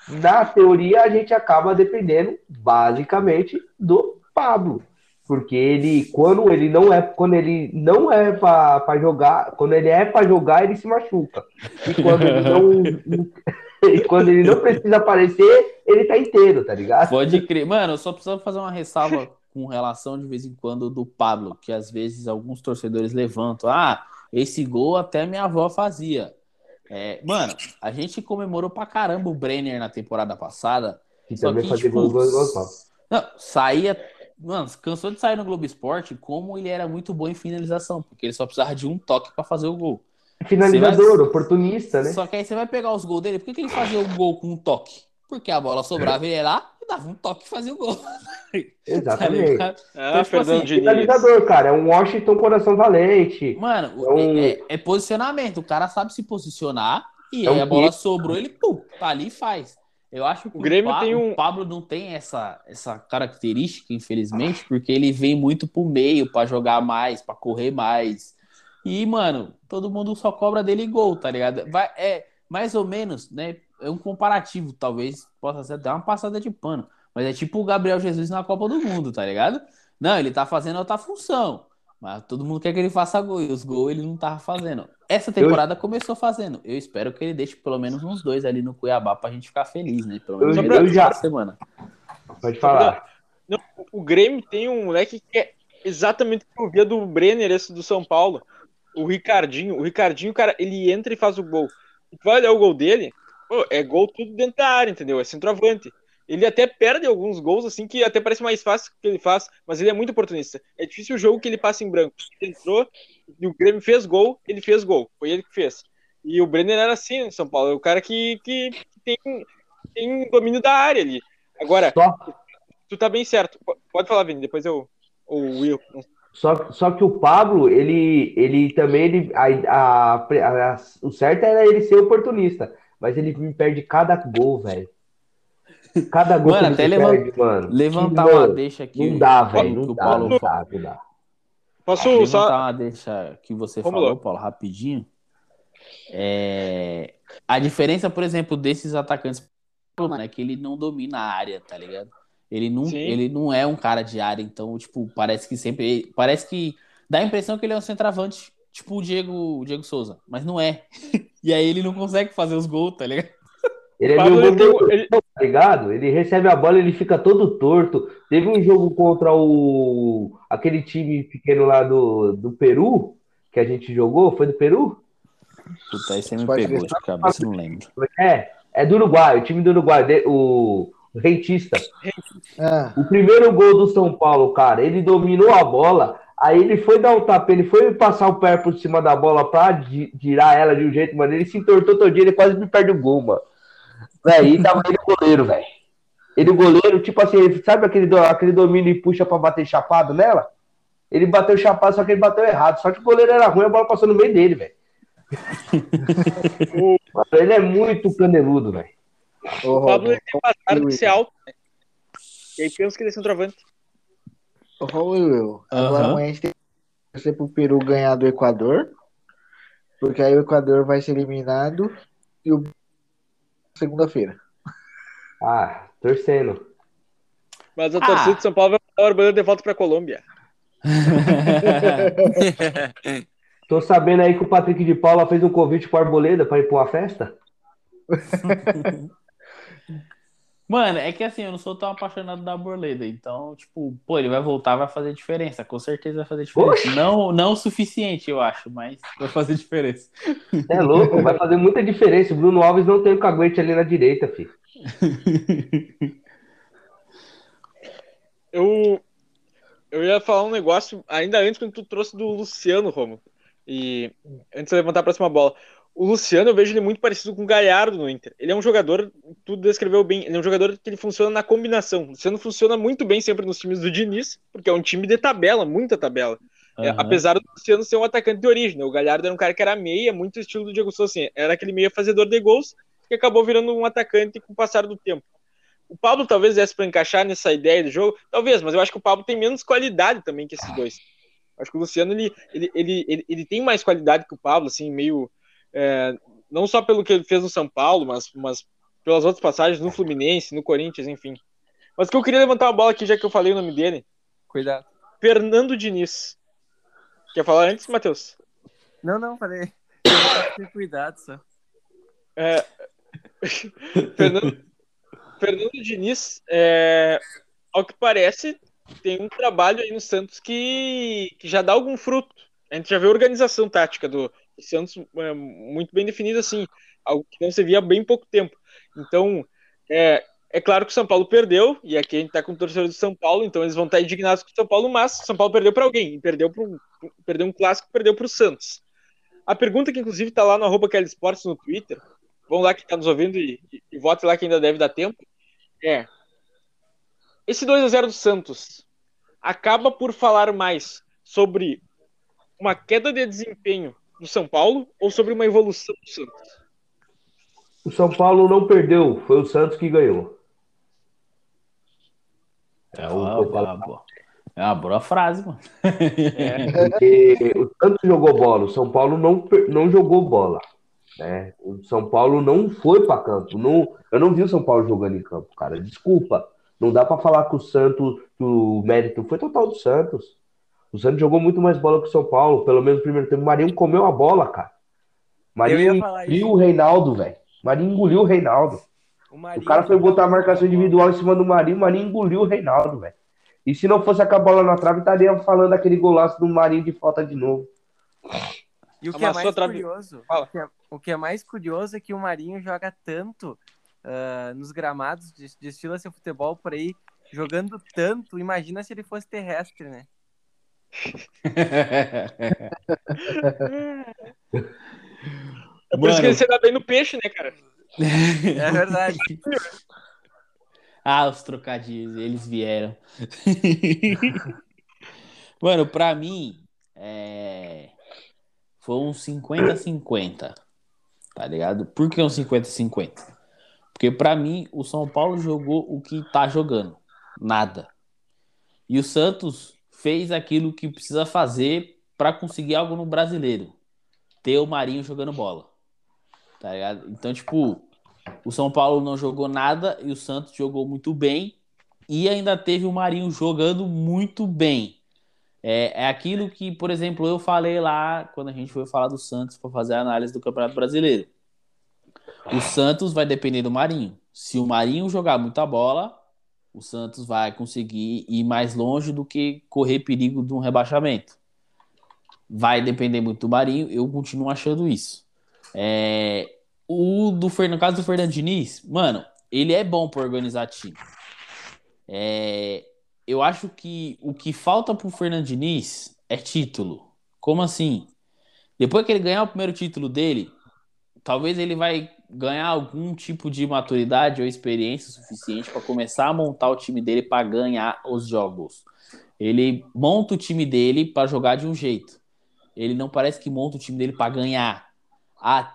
na teoria, a gente acaba dependendo basicamente do Pablo porque ele quando ele não é quando ele não é para jogar quando ele é para jogar ele se machuca. E quando ele não e quando ele não precisa aparecer ele tá inteiro tá ligado? Pode crer. Mano eu só preciso fazer uma ressalva com relação de vez em quando do Pablo que às vezes alguns torcedores levantam. Ah esse gol até minha avó fazia. É, mano a gente comemorou pra caramba o Brenner na temporada passada. Que também que, fazia tipo, gol, gol, gol, não, saía Mano, cansou de sair no Globo Esporte como ele era muito bom em finalização, porque ele só precisava de um toque para fazer o gol. Finalizador, vai... oportunista, né? Só que aí você vai pegar os gols dele, por que, que ele fazia o gol com um toque? Porque a bola sobrava ele ia lá e dava um toque e fazia o gol. Exatamente. tá ah, então, tipo assim, finalizador, cara, é um Washington coração valente. Mano, é, um... é, é, posicionamento. O cara sabe se posicionar e é um aí a bola sobrou, ele pum, tá ali e faz. Eu acho que o, Grêmio o, tem um... o Pablo não tem essa, essa característica, infelizmente, porque ele vem muito pro meio para jogar mais, para correr mais. E, mano, todo mundo só cobra dele gol, tá ligado? Vai, é mais ou menos, né? É um comparativo, talvez possa ser até uma passada de pano. Mas é tipo o Gabriel Jesus na Copa do Mundo, tá ligado? Não, ele tá fazendo outra função. Mas todo mundo quer que ele faça gol. E os gols ele não tava fazendo. Essa temporada eu... começou fazendo. Eu espero que ele deixe pelo menos uns dois ali no Cuiabá pra gente ficar feliz, né? Pelo menos eu, eu já... semana. Pode falar. Não, o Grêmio tem um moleque que é exatamente o que eu via do Brenner, esse do São Paulo. O Ricardinho. O Ricardinho, cara, ele entra e faz o gol. E tu vai olhar o gol dele, pô, é gol tudo dentro da área, entendeu? É centroavante. Ele até perde alguns gols, assim, que até parece mais fácil que ele faz, mas ele é muito oportunista. É difícil o jogo que ele passa em branco. Ele entrou e o Grêmio fez gol, ele fez gol. Foi ele que fez. E o Brenner era assim em São Paulo, é o cara que, que, tem, tem domínio da área ali. Agora, só... tu tá bem certo. Pode falar, Vini, depois eu. O Will. Só, só que o Pablo, ele, ele também. Ele, a, a, a, o certo era ele ser oportunista, mas ele me perde cada gol, velho. Cada gol mano, até levant... perde, mano. levantar que, uma deixa aqui. Não dá, velho. Não, dá, Paulo... não dá, não dá. Posso levantar só... uma deixa que você Vamos falou, lá. Paulo, rapidinho. É... A diferença, por exemplo, desses atacantes é que ele não domina a área, tá ligado? Ele não, ele não é um cara de área, então, tipo, parece que sempre. Parece que dá a impressão que ele é um centroavante, tipo o Diego, o Diego Souza, mas não é. e aí ele não consegue fazer os gols, tá ligado? Ele é meio tem, ele... tá ligado? Ele recebe a bola, ele fica todo torto. Teve um jogo contra o aquele time pequeno lá do, do Peru que a gente jogou, foi do Peru? Puta, aí você me pegou de cabeça, não lembro. É, É do Uruguai, o time do Uruguai, de- o, o Rentista. Ah, O primeiro gol do São Paulo, cara, ele dominou a bola, aí ele foi dar um tapa, ele foi passar o pé por cima da bola pra tirar ela de um jeito, mano. Ele se entortou todo dia, ele quase me perde o gol, mano. Véi, e tava ele o goleiro, velho. Ele o goleiro, tipo assim, sabe aquele, do- aquele domínio e puxa pra bater chapado nela? Ele bateu chapado, só que ele bateu errado. Só que o goleiro era ruim, a bola passou no meio dele, velho. Ele é muito caneludo, velho. O Pablo ele tem um azar de ser alto, né? E aí pensa que ele é centroavante. ô, Romulo, agora Aham. amanhã a gente tem que torcer pro Peru ganhar do Equador, porque aí o Equador vai ser eliminado e o segunda-feira. Ah, torcendo. Mas a Ah. torcida de São Paulo vai mandar o Urbano de volta pra Colômbia. Tô sabendo aí que o Patrick de Paula fez um convite pro Arboleda pra ir pra uma festa. Mano, é que assim, eu não sou tão apaixonado da Borleda, então, tipo, pô, ele vai voltar, vai fazer diferença, com certeza vai fazer diferença. Oxi. Não, não o suficiente, eu acho, mas vai fazer diferença. É louco, vai fazer muita diferença. O Bruno Alves não tem o caguete ali na direita, filho. Eu, eu ia falar um negócio ainda antes quando tu trouxe do Luciano, Romo. E antes de levantar a próxima bola. O Luciano, eu vejo ele muito parecido com o Galhardo no Inter. Ele é um jogador, tu descreveu bem, ele é um jogador que ele funciona na combinação. O Luciano funciona muito bem sempre nos times do Diniz, porque é um time de tabela, muita tabela. É, Aham. apesar do Luciano ser um atacante de origem, né? o Galhardo era um cara que era meia, muito estilo do Diego Souza, assim, era aquele meia fazedor de gols que acabou virando um atacante com o passar do tempo. O Pablo talvez desse para encaixar nessa ideia do jogo, talvez, mas eu acho que o Pablo tem menos qualidade também que esses dois. Acho que o Luciano ele, ele, ele, ele, ele tem mais qualidade que o Pablo, assim, meio é, não só pelo que ele fez no São Paulo, mas, mas pelas outras passagens no Fluminense, no Corinthians, enfim. Mas que eu queria levantar uma bola aqui, já que eu falei o nome dele. Cuidado. Fernando Diniz. Quer falar antes, Matheus? Não, não, falei. Cuidado só. É, Fernando, Fernando Diniz, é, ao que parece, tem um trabalho aí no Santos que, que já dá algum fruto. A gente já vê a organização tática do Santos é, muito bem definida, assim, algo que não se via há bem pouco tempo. Então, é, é claro que o São Paulo perdeu, e aqui a gente tá com o torcedor do São Paulo, então eles vão estar indignados com o São Paulo, mas o São Paulo perdeu para alguém, perdeu, pro, perdeu um clássico, perdeu para o Santos. A pergunta que inclusive tá lá no arroba Kelly Sports no Twitter, vão lá que tá nos ouvindo e, e, e vote lá que ainda deve dar tempo, é esse 2 a 0 do Santos acaba por falar mais sobre uma queda de desempenho do São Paulo ou sobre uma evolução do Santos? O São Paulo não perdeu, foi o Santos que ganhou. É uma, uma boa, é uma boa frase, mano. Porque o Santos jogou bola, o São Paulo não, não jogou bola. Né? O São Paulo não foi para campo. Não, eu não vi o São Paulo jogando em campo, cara. Desculpa. Não dá para falar que o Santos, que o mérito foi total do Santos. O Santos jogou muito mais bola que o São Paulo, pelo menos no primeiro tempo. O Marinho comeu a bola, cara. Marinho engoliu o Reinaldo, velho. Marinho engoliu o Reinaldo. O, O Marinho cara foi botar a marcação individual em cima do Marinho, o Marinho engoliu o Reinaldo, velho. E se não fosse a bola na trave, estaria falando aquele golaço do Marinho de falta de novo. E o que é mais curioso, o que é, o que é mais curioso é que o Marinho joga tanto ah, nos gramados, de- destila seu futebol por aí, jogando tanto. Imagina se ele fosse terrestre, né? É por isso que ele se dá bem no peixe, né, cara? É verdade. Ah, os trocadilhos, eles vieram. Mano, pra mim, é... foi um 50-50, tá ligado? Por que um 50-50? Porque pra mim, o São Paulo jogou o que tá jogando, nada. E o Santos fez aquilo que precisa fazer pra conseguir algo no brasileiro. Ter o Marinho jogando bola, tá ligado? Então, tipo, o São Paulo não jogou nada e o Santos jogou muito bem. E ainda teve o Marinho jogando muito bem. É, é aquilo que, por exemplo, eu falei lá quando a gente foi falar do Santos para fazer a análise do Campeonato Brasileiro. O Santos vai depender do Marinho. Se o Marinho jogar muita bola, o Santos vai conseguir ir mais longe do que correr perigo de um rebaixamento. Vai depender muito do Marinho, eu continuo achando isso. É, o do no caso do Fernando Diniz, mano, ele é bom para organizar time. É, eu acho que o que falta pro Fernando Diniz é título. Como assim? Depois que ele ganhar o primeiro título dele, talvez ele vai ganhar algum tipo de maturidade ou experiência suficiente para começar a montar o time dele para ganhar os jogos. Ele monta o time dele para jogar de um jeito. Ele não parece que monta o time dele para ganhar. Ah,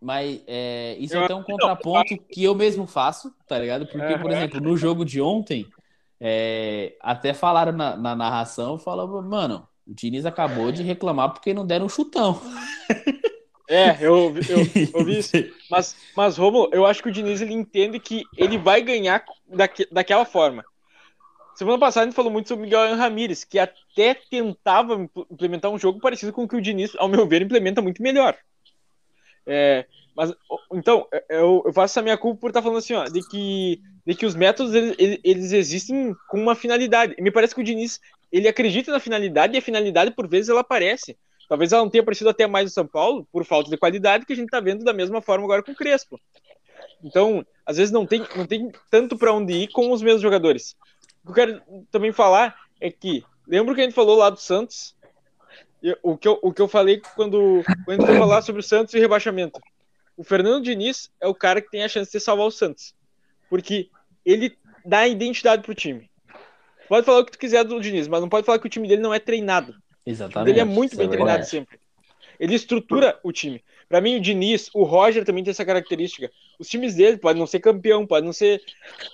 mas é, isso é até um contraponto que eu mesmo faço, tá ligado? Porque, por exemplo, no jogo de ontem, é, até falaram na, na narração, falavam, mano, o Diniz acabou de reclamar porque não deram um chutão. É, eu, eu, eu vi isso. Mas, mas Romulo, eu acho que o Diniz ele entende que ele vai ganhar daque, daquela forma. Semana passada a gente falou muito sobre o Miguel Ramírez, que até tentava implementar um jogo parecido com o que o Diniz, ao meu ver, implementa muito melhor. É, mas, então, é, eu, eu faço essa minha culpa por estar falando assim, ó, de que, de que os métodos, eles, eles existem com uma finalidade. E me parece que o Diniz, ele acredita na finalidade e a finalidade, por vezes, ela aparece. Talvez ela não tenha aparecido até mais no São Paulo, por falta de qualidade, que a gente está vendo da mesma forma agora com o Crespo. Então, às vezes não tem, não tem tanto para onde ir com os mesmos jogadores. O que eu quero também falar é que, lembra que a gente falou lá do Santos? o, que eu, o que eu falei quando, quando a gente falar sobre o Santos e o rebaixamento. O Fernando Diniz é o cara que tem a chance de salvar o Santos. Porque ele dá identidade pro time. Pode falar o que tu quiser do Diniz, mas não pode falar que o time dele não é treinado. Exatamente. Ele é muito bem é treinado sempre. Ele estrutura o time. Para mim, o Diniz, o Roger também tem essa característica. Os times dele podem não ser campeão, podem não ser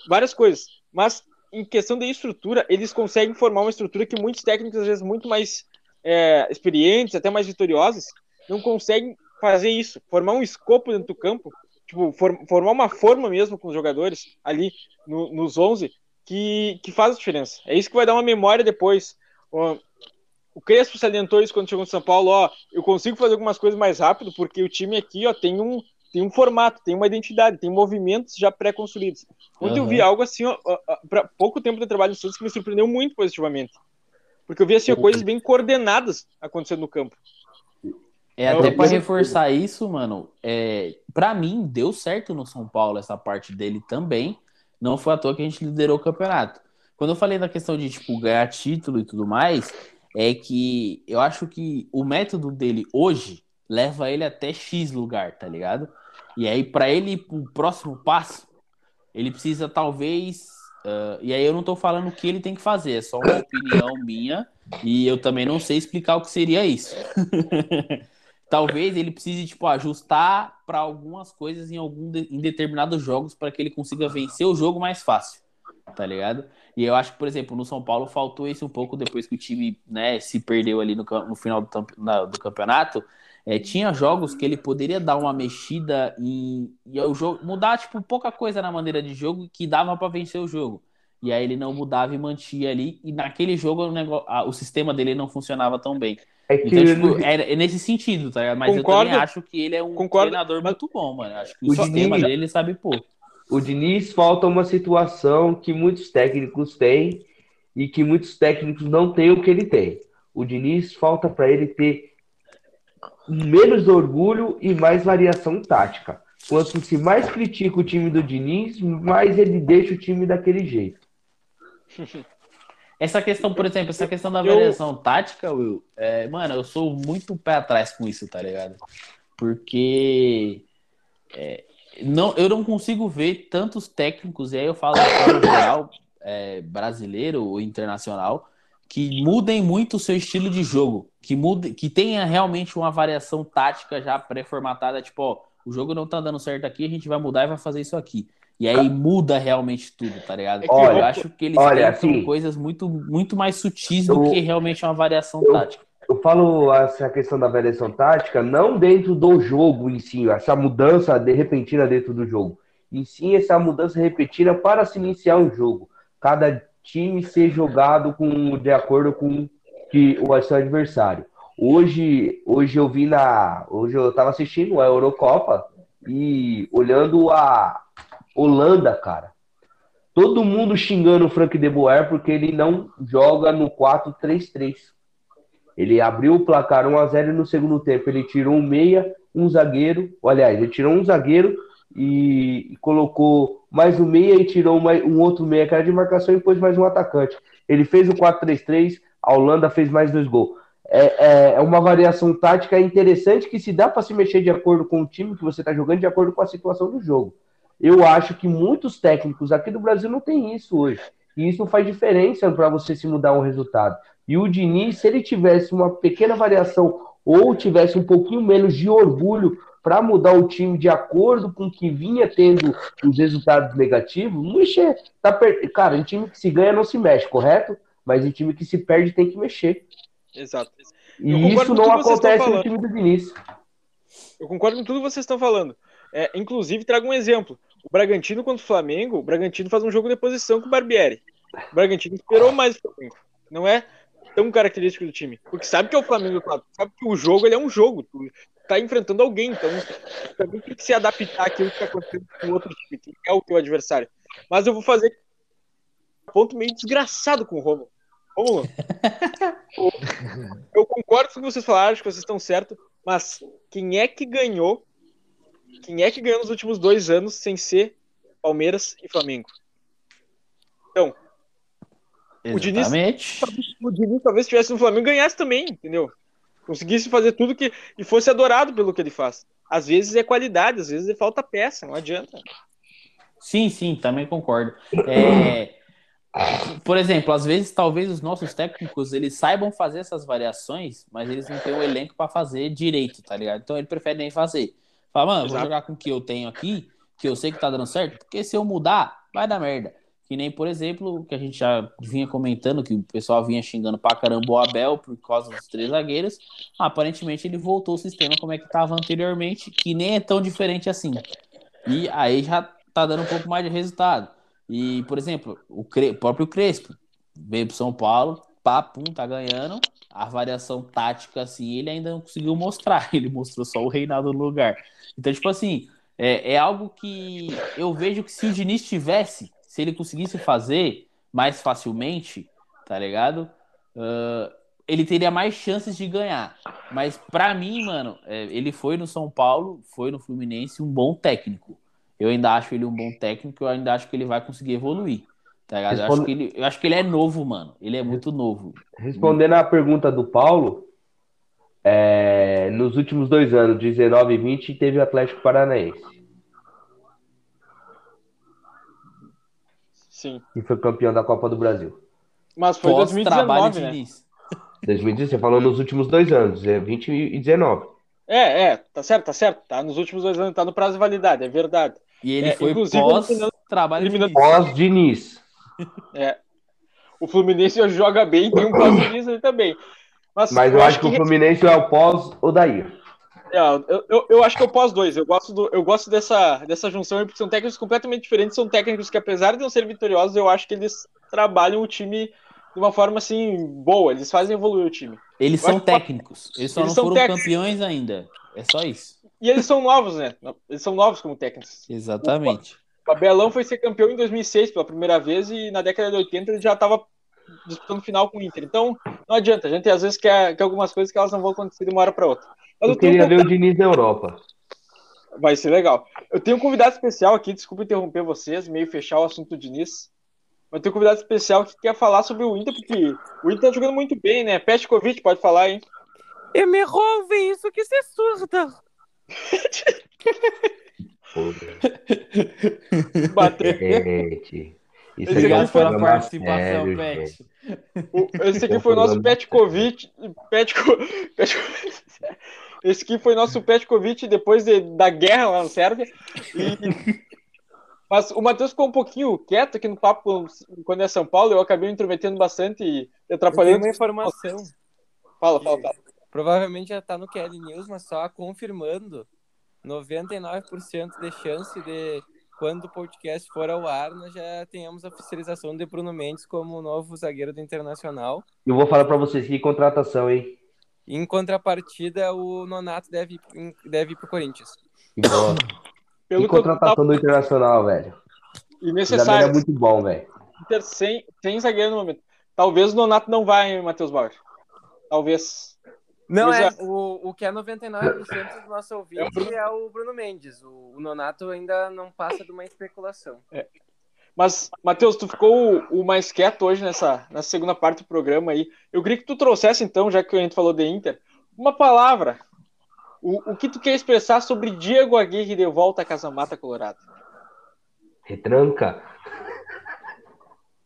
várias coisas, mas em questão de estrutura, eles conseguem formar uma estrutura que muitos técnicos, às vezes, muito mais é, experientes, até mais vitoriosos, não conseguem fazer isso, formar um escopo dentro do campo, tipo, for, formar uma forma mesmo com os jogadores ali no, nos 11 que, que faz a diferença. É isso que vai dar uma memória depois. O, Crespo salientou isso quando chegou no São Paulo, ó, eu consigo fazer algumas coisas mais rápido porque o time aqui, ó, tem um tem um formato, tem uma identidade, tem movimentos já pré-construídos. Quando uhum. eu vi algo assim, ó, para pouco tempo de trabalho no Santos que me surpreendeu muito positivamente. Porque eu vi assim, coisas bem coordenadas acontecendo no campo. É, até para reforçar isso, mano, é, para mim deu certo no São Paulo essa parte dele também. Não foi à toa que a gente liderou o campeonato. Quando eu falei da questão de tipo ganhar título e tudo mais, é que eu acho que o método dele hoje leva ele até X lugar, tá ligado? E aí para ele ir pro próximo passo, ele precisa talvez Uh, e aí eu não estou falando o que ele tem que fazer, é só uma opinião minha e eu também não sei explicar o que seria isso. Talvez ele precise tipo ajustar para algumas coisas em algum de, em determinados jogos para que ele consiga vencer o jogo mais fácil, tá ligado? E eu acho que, por exemplo, no São Paulo faltou isso um pouco depois que o time né, se perdeu ali no, no final do, na, do campeonato. É, tinha jogos que ele poderia dar uma mexida em, e o jogo mudar tipo pouca coisa na maneira de jogo que dava para vencer o jogo. E aí ele não mudava e mantinha ali e naquele jogo o, negócio, a, o sistema dele não funcionava tão bem. É que então, tipo, é, é, nesse sentido, tá? Mas Concordo. eu também acho que ele é um Concordo. treinador muito bom, mano. Acho que o, o sistema Diniz, dele sabe pouco. O Diniz falta uma situação que muitos técnicos têm e que muitos técnicos não têm o que ele tem. O Diniz falta para ele ter menos orgulho e mais variação tática. Quanto se mais critica o time do Diniz, mais ele deixa o time daquele jeito. Essa questão, por exemplo, essa questão da variação eu... tática, Will, é, mano, eu sou muito pé atrás com isso, tá ligado? Porque é, não, eu não consigo ver tantos técnicos, e aí eu falo geral, é, brasileiro ou internacional, que mudem muito o seu estilo de jogo, que mude, que tenha realmente uma variação tática já pré-formatada, tipo, ó, o jogo não tá dando certo aqui, a gente vai mudar e vai fazer isso aqui. E aí muda realmente tudo, tá ligado? Olha, eu acho que eles olha, tentam assim, coisas muito, muito mais sutis do eu, que realmente uma variação eu, tática. Eu falo essa questão da variação tática não dentro do jogo em si, essa mudança de repentina dentro do jogo. Em sim, essa mudança repentina para se iniciar um jogo. Cada time ser jogado com, de acordo com que o seu adversário. Hoje, hoje eu vi na. Hoje eu estava assistindo a Eurocopa e olhando a Holanda, cara. Todo mundo xingando o Frank de Boer porque ele não joga no 4-3-3. Ele abriu o placar 1 a 0 e no segundo tempo ele tirou um meia, um zagueiro, aliás, ele tirou um zagueiro e, colocou mais um meia e tirou um outro meia que era de marcação e pôs mais um atacante. Ele fez o 4-3-3, a Holanda fez mais dois gols. É, é, é uma variação tática interessante que se dá para se mexer de acordo com o time que você está jogando, de acordo com a situação do jogo. Eu acho que muitos técnicos aqui do Brasil não tem isso hoje. E isso faz diferença para você se mudar um resultado. E o Diniz, se ele tivesse uma pequena variação ou tivesse um pouquinho menos de orgulho para mudar o time de acordo com o que vinha tendo os resultados negativos, não mexer. Tá per... Cara, em time que se ganha não se mexe, correto? Mas em time que se perde tem que mexer. Exato. E isso não acontece no time do Diniz. Eu concordo com tudo que vocês estão falando. É, inclusive, trago um exemplo. O Bragantino contra o Flamengo, o Bragantino faz um jogo de posição com o Barbieri. O Bragantino esperou mais o Flamengo. Não é tão característico do time. Porque sabe que é o Flamengo, claro. Sabe que o jogo ele é um jogo. Tu tá enfrentando alguém, então também tem que se adaptar àquilo que tá acontecendo com o outro time, que é o teu adversário. Mas eu vou fazer um ponto meio desgraçado com o Romulo. Romulo, eu concordo com o que vocês falaram, acho que vocês estão certos, mas quem é que ganhou? Quem é que ganhou nos últimos dois anos sem ser Palmeiras e Flamengo? Então, Exatamente. o Diniz, o Diniz talvez estivesse no Flamengo ganhasse também, entendeu? Conseguisse fazer tudo que e fosse adorado pelo que ele faz. Às vezes é qualidade, às vezes é falta peça, não adianta. Sim, sim, também concordo. É, por exemplo, às vezes talvez os nossos técnicos eles saibam fazer essas variações, mas eles não têm o um elenco para fazer direito, tá ligado? Então ele prefere nem fazer. Fala, mano, Exato. vou jogar com o que eu tenho aqui, que eu sei que tá dando certo, porque se eu mudar, vai dar merda. Que nem, por exemplo, que a gente já vinha comentando, que o pessoal vinha xingando pra caramba o Abel por causa dos três zagueiros. Aparentemente ele voltou o sistema como é que estava anteriormente, que nem é tão diferente assim. E aí já tá dando um pouco mais de resultado. E, por exemplo, o Cre... próprio Crespo veio pro São Paulo, papum, tá ganhando. A variação tática, assim, ele ainda não conseguiu mostrar. Ele mostrou só o reinado no lugar. Então, tipo assim, é, é algo que eu vejo que se o Diniz tivesse se ele conseguisse fazer mais facilmente, tá ligado? Uh, ele teria mais chances de ganhar. Mas para mim, mano, é, ele foi no São Paulo, foi no Fluminense um bom técnico. Eu ainda acho ele um bom técnico, eu ainda acho que ele vai conseguir evoluir. Tá ligado? Responde... Eu, acho que ele, eu acho que ele é novo, mano. Ele é muito novo. Respondendo à pergunta do Paulo, é, nos últimos dois anos, 19 e 20, teve o Atlético Paranaense. Sim. E foi campeão da Copa do Brasil. Mas foi Pós 2019, né? 2019, você falou nos últimos dois anos, é 20 e 19. É, é, tá certo, tá certo. Tá nos últimos dois anos, tá no prazo de validade, é verdade. E ele é, foi pós-trabalho eliminando... Pós-Diniz. É. O Fluminense joga bem, tem um pós-Diniz ali também. Mas, Mas eu, eu acho que, que o Fluminense é o pós-Odair. É, eu, eu, eu, acho que eu pós dois. Eu gosto, do, eu gosto dessa, dessa junção porque são técnicos completamente diferentes. São técnicos que, apesar de não serem vitoriosos, eu acho que eles trabalham o time de uma forma assim boa. Eles fazem evoluir o time. Eles eu são técnicos. Que... Eles só eles não foram técnicos. campeões ainda. É só isso. E eles são novos, né? Eles são novos como técnicos. Exatamente. O Abelão foi ser campeão em 2006 pela primeira vez e na década de 80 ele já estava disputando final com o Inter. Então, não adianta. A gente às vezes quer, quer algumas coisas que elas não vão acontecer de uma hora para outra. Mas eu, eu queria ver o Diniz na Europa. Vai ser legal. Eu tenho um convidado especial aqui, desculpa interromper vocês, meio fechar o assunto do Diniz. Mas tenho um convidado especial que quer falar sobre o Inter, porque o Inter tá jogando muito bem, né? Petkovic, pode falar, hein? Eu me roube isso que você surda. Bateu. Isso Obrigado pela participação, Pet. Esse aqui foi o nosso Petkovic. Petko, Petko, esse aqui foi nosso Petkovic depois de, da guerra lá na Sérvia. E, mas o Matheus ficou um pouquinho quieto aqui no papo quando é São Paulo. Eu acabei me intrometendo bastante e atrapalhando. uma informação. Fala, fala, fala. Provavelmente já tá no Kelly News, mas só confirmando. 99% de chance de quando o podcast for ao ar, nós já tenhamos a oficialização de Bruno Mendes como novo zagueiro do Internacional. Eu vou falar para vocês que contratação, hein? Em contrapartida, o Nonato deve, deve ir pro Corinthians. Que bom. Pelo que contratação do Internacional, velho. E necessário. é muito bom, velho. Sem, sem zagueiro no momento. Talvez o Nonato não vá, hein, Matheus Bauer? talvez. Não, é, é. o, o que é 99% do nosso ouvinte é o Bruno Mendes. O, o Nonato ainda não passa de uma especulação. Mas, Matheus, tu ficou o, o mais quieto hoje nessa, nessa segunda parte do programa aí. Eu queria que tu trouxesse, então, já que a gente falou de Inter, uma palavra. O, o que tu quer expressar sobre Diego Aguirre de volta à Casa Mata Colorado? Retranca.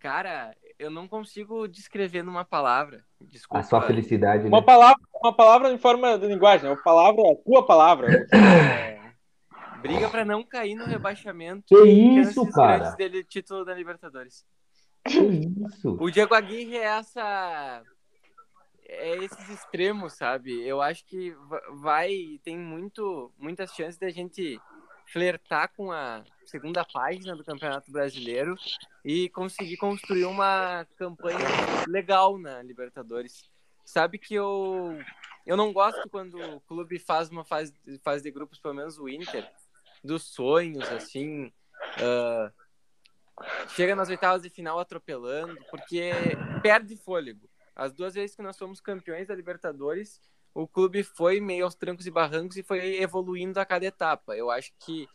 Cara, eu não consigo descrever numa palavra. Desculpa. A sua felicidade, né? Uma palavra, uma palavra em forma de linguagem, uma palavra, tua palavra. É, briga pra não cair no rebaixamento. Que isso, cara? grandes dele título da Libertadores. Que isso? O Diego Aguirre é essa. É esses extremos, sabe? Eu acho que va- vai. Tem muito, muitas chances da gente flertar com a segunda página do Campeonato Brasileiro e conseguir construir uma campanha legal na Libertadores. Sabe que eu. Eu não gosto quando o clube faz uma fase, de grupos, pelo menos o Inter, dos sonhos, assim. ah, chega nas oitavas de final atropelando, porque perde fôlego. As duas vezes que nós fomos campeões da Libertadores, o clube foi meio aos trancos e barrancos e foi evoluindo a cada etapa. Eu acho que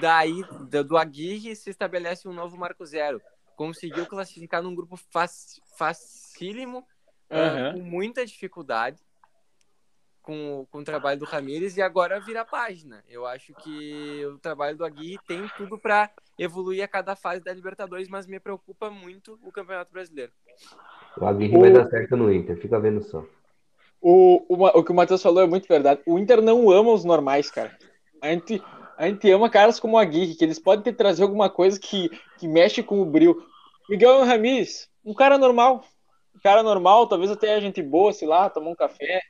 daí, do Aguirre, se estabelece um novo marco zero. Conseguiu classificar num grupo fac- facílimo, Aham. com muita dificuldade, com, o- com o trabalho do Ramires, e agora vira a página. Eu acho que o trabalho do Aguirre tem tudo para evoluir a cada fase da Libertadores, mas me preocupa muito o Campeonato Brasileiro. O Aguirre vai dar certo no Inter, fica vendo só. O, o, o que o Matheus falou é muito verdade. O Inter não ama os normais, cara. A gente, a gente ama caras como o Aguirre, que eles podem ter trazer alguma coisa que, que mexe com o brilho. Miguel Ramírez, um cara normal. Cara normal, talvez até a gente boa, sei lá, tomar um café.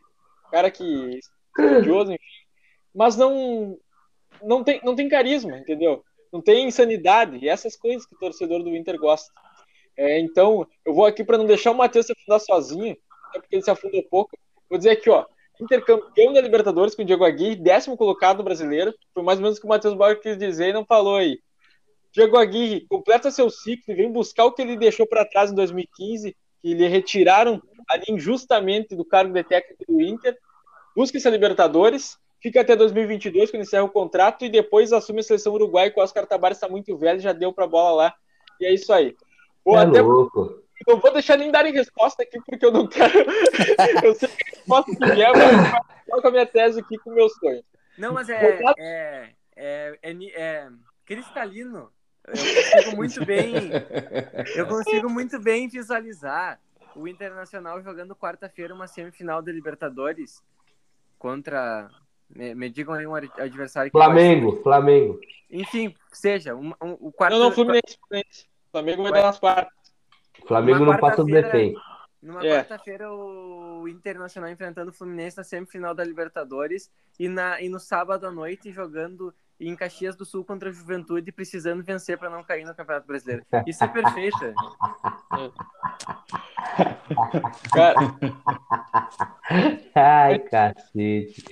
Cara que estudioso, enfim. Mas não, não, tem, não tem carisma, entendeu? Não tem insanidade. E essas coisas que o torcedor do Inter gosta. É, então, eu vou aqui para não deixar o Matheus se afundar sozinho, até porque ele se afundou pouco. Vou dizer aqui, ó. Inter campeão da Libertadores com o Diego Aguirre, décimo colocado brasileiro. Foi mais ou menos o que o Matheus Bauer quis dizer e não falou aí. Diego Aguirre completa seu ciclo e vem buscar o que ele deixou para trás em 2015, que lhe retiraram ali injustamente do cargo de técnico do Inter. Busca essa Libertadores, fica até 2022 quando encerra o contrato e depois assume a seleção uruguaia que o Oscar Tabares está muito velho, já deu para bola lá. E é isso aí. Vou é até louco. não vou deixar nem darem resposta aqui, porque eu não quero. eu sei que a resposta que vier, mas eu com a minha tese aqui com o meu sonho. Não, mas é, é, é, é, é cristalino. Eu consigo muito bem. Eu consigo muito bem visualizar o Internacional jogando quarta-feira uma semifinal da Libertadores contra. Me, me digam aí um ad- adversário que Flamengo, Flamengo. Enfim, seja, um, um- o quarto. Não, não, Fluminense, Fluminense. O Flamengo vai dar nas quartas. Flamengo não passa do defeito. Numa É. quarta-feira, o Internacional enfrentando o Fluminense na semifinal da Libertadores e, na, e no sábado à noite jogando em Caxias do Sul contra a Juventude, precisando vencer para não cair no Campeonato Brasileiro. Isso é perfeito. Cara, Ai, cacete.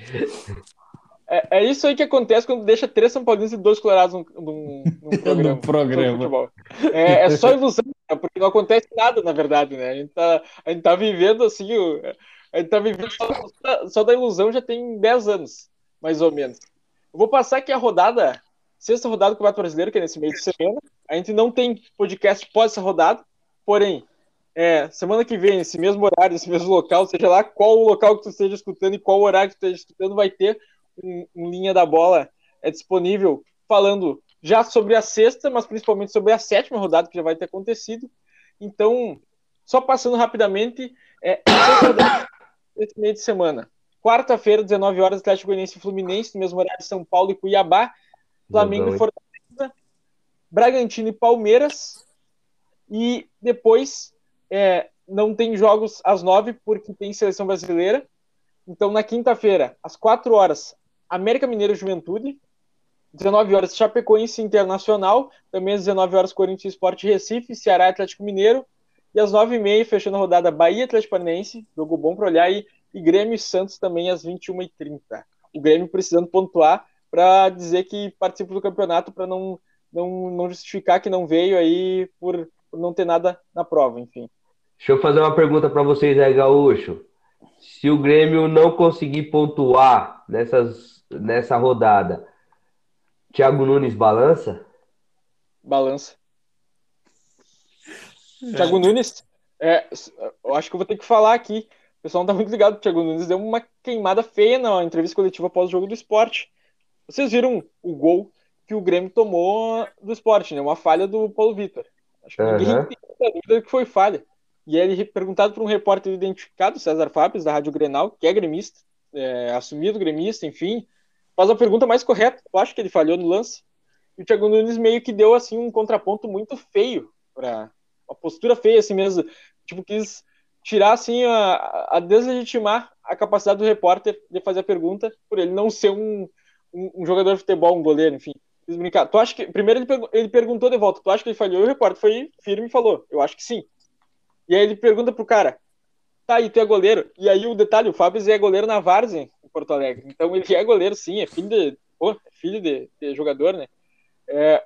é, é isso aí que acontece quando deixa três São Paulinos e dois Colorados num, num, num programa. Programa. É, é só ilusão, né? porque não acontece nada, na verdade, né? A gente tá, a gente tá vivendo assim, o- a gente tá vivendo só, só da ilusão já tem 10 anos, mais ou menos. Eu vou passar aqui a rodada, sexta rodada do Campeonato Brasileiro, que é nesse meio de semana. A gente não tem podcast pós essa rodada, porém, é, semana que vem, esse mesmo horário, esse mesmo local, seja lá qual o local que tu esteja escutando e qual horário que tu esteja escutando, vai ter um, um linha da bola é disponível falando já sobre a sexta, mas principalmente sobre a sétima rodada que já vai ter acontecido. Então, só passando rapidamente, é, esse meio de semana. Quarta-feira, 19 horas, Atlético Goianiense e Fluminense, no mesmo horário São Paulo e Cuiabá, Flamengo e Fortaleza, Bragantino e Palmeiras, e depois é, não tem jogos às nove porque tem seleção brasileira. Então, na quinta-feira, às quatro horas, América Mineiro e Juventude, 19 horas Chapecoense Internacional, também às 19 horas Corinthians Esporte Recife, Ceará e Atlético Mineiro, e às 9h30, fechando a rodada Bahia e Atlético Paranaense, jogo bom para olhar, e, e Grêmio e Santos também às 21h30. O Grêmio precisando pontuar para dizer que participa do campeonato, para não, não, não justificar que não veio aí por, por não ter nada na prova, enfim. Deixa eu fazer uma pergunta pra vocês aí, Gaúcho. Se o Grêmio não conseguir pontuar nessas, nessa rodada, Thiago Nunes balança? Balança. Thiago Nunes, é, eu acho que eu vou ter que falar aqui. O pessoal não tá muito ligado. O Thiago Nunes deu uma queimada feia na entrevista coletiva após o jogo do esporte. Vocês viram o gol que o Grêmio tomou do esporte, né? Uma falha do Paulo Vitor. Acho que ninguém Aham. tem muita dúvida que foi falha. E ele, perguntado por um repórter identificado, César Fábio, da Rádio Grenal, que é gremista, é, assumido gremista, enfim, faz a pergunta mais correta. Eu acho que ele falhou no lance. E o Thiago Nunes meio que deu assim um contraponto muito feio para uma postura feia assim mesmo, tipo quis tirar assim a, a deslegitimar a capacidade do repórter de fazer a pergunta por ele não ser um, um, um jogador de futebol, um goleiro, enfim. Brincar. Tu acha que primeiro ele, pergu- ele perguntou de volta, tu acha que ele falhou? E o repórter foi firme e falou, eu acho que sim. E aí ele pergunta pro cara, tá, e tu é goleiro? E aí o detalhe, o Fábio é goleiro na Várzea, em Porto Alegre. Então ele é goleiro, sim, é filho de, é filho de, de jogador, né? É,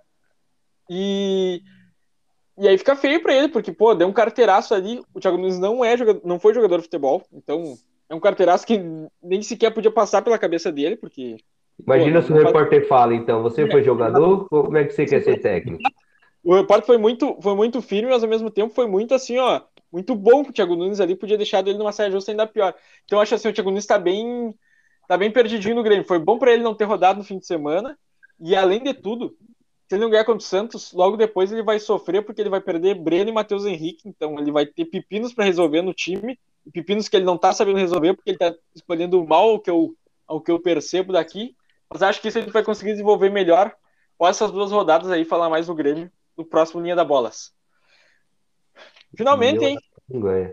e, e aí fica feio pra ele, porque, pô, deu um carteiraço ali. O Thiago Nunes não, é jogador, não foi jogador de futebol, então é um carteiraço que nem sequer podia passar pela cabeça dele, porque. Imagina Pô, se o não faz- repórter fala, então, você foi jogador? Como é que você quer ser técnico? O repórter foi muito, foi muito firme, mas ao mesmo tempo foi muito assim, ó, muito bom pro Thiago Nunes ali, podia deixar ele numa saia justa ainda pior. Então eu acho assim, o Thiago Nunes tá bem, tá bem perdidinho no Grêmio. Foi bom pra ele não ter rodado no fim de semana, e além de tudo, se ele não ganhar contra o Santos, logo depois ele vai sofrer porque ele vai perder Breno e Matheus Henrique, então ele vai ter pepinos pra resolver no time, e pepinos que ele não tá sabendo resolver porque ele tá escolhendo mal ao que eu, ao que eu percebo daqui. Mas acho que isso a gente vai conseguir desenvolver melhor após essas duas rodadas aí, falar mais do Grêmio no próximo Linha da Bolas. Finalmente, Meu- hein? Ganha.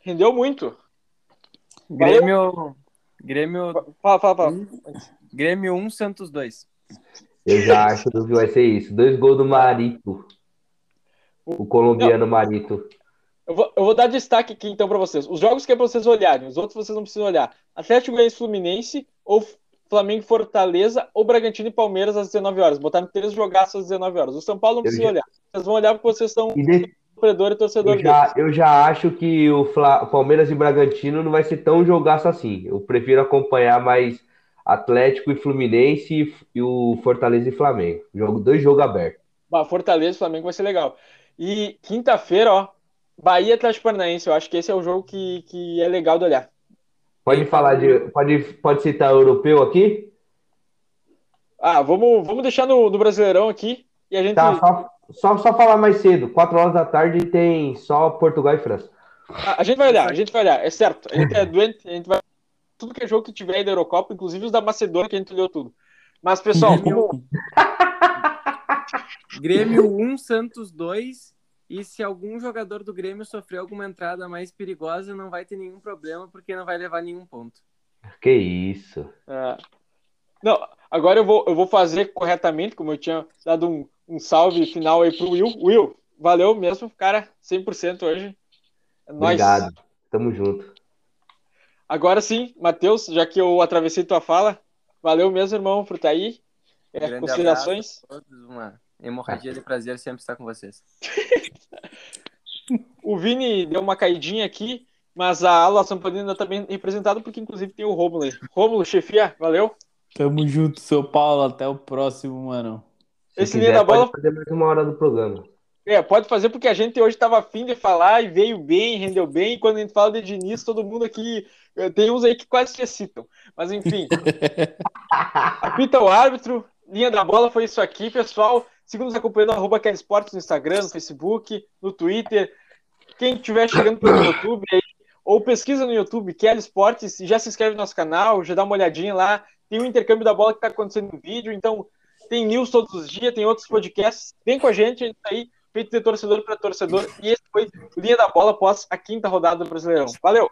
Rendeu muito. Grêmio. Grêmio. Fala, fala, fala. Grêmio 1, Santos 2. Eu já acho que vai ser isso. Dois gols do Marito. O colombiano Marito. Eu vou, eu vou dar destaque aqui então para vocês. Os jogos que é pra vocês olharem, os outros vocês não precisam olhar. Atlético Goianiense Fluminense ou Flamengo e Fortaleza ou Bragantino e Palmeiras às 19 horas. Botaram três jogaços às 19 horas. O São Paulo não precisa já- olhar. Vocês vão olhar porque vocês são de- sofredor e torcedor eu, já, eu já acho que o Fla- Palmeiras e Bragantino não vai ser tão jogaço assim. Eu prefiro acompanhar mais Atlético e Fluminense e, o Fortaleza e Flamengo. Jogo, dois jogos abertos. Bah, Fortaleza e Flamengo vai ser legal. E quinta-feira, ó, Bahia Atlético Paranaense. Eu acho que esse é o jogo que, que é legal de olhar. Pode falar de. Pode, pode citar europeu aqui? Ah, vamos, vamos deixar no, no Brasileirão aqui e a gente. Tá, só, só, só falar mais cedo. Quatro horas da tarde tem só Portugal e França. A, a gente vai olhar, a gente vai olhar, é certo. A gente é doente, a gente vai. Tudo que é jogo que tiver aí da Eurocopa, inclusive os da Macedônia, que a gente olhou tudo. Mas, pessoal, vamos. Grêmio 1, Santos 2. E se algum jogador do Grêmio sofrer alguma entrada mais perigosa, não vai ter nenhum problema, porque não vai levar nenhum ponto. Que isso. É. Não, agora eu vou, eu vou fazer corretamente, como eu tinha dado um, um salve final aí pro Will. Will, valeu mesmo, cara, 100% hoje. É nóis. Obrigado. Tamo junto. Agora sim, Matheus, já que eu atravessei tua fala, valeu mesmo, irmão, por estar aí. É, Grande considerações. todos, uma hemorragia de prazer sempre estar com vocês. O Vini deu uma caidinha aqui, mas a ala São Paulino ainda tá bem representada, porque inclusive tem o Rômulo aí. Rômulo, chefia, valeu. Tamo junto, São Paulo. Até o próximo, mano. Se Esse quiser, linha da pode bola- fazer mais uma hora do programa. É, pode fazer porque a gente hoje estava afim de falar e veio bem, rendeu bem. E quando a gente fala de Diniz, todo mundo aqui. Tem uns aí que quase se citam. Mas enfim. Apita o árbitro. Linha da bola foi isso aqui, pessoal. Siga nos acompanhando no arroba Quer Esportes no Instagram, no Facebook, no Twitter. Quem estiver chegando pelo YouTube aí, ou pesquisa no YouTube, Quer Esportes, e já se inscreve no nosso canal, já dá uma olhadinha lá. Tem o intercâmbio da bola que está acontecendo no vídeo, então tem news todos os dias, tem outros podcasts. Vem com a gente, a gente tá aí feito de torcedor para torcedor. E esse foi o Linha da Bola após a quinta rodada do Brasileirão. Valeu!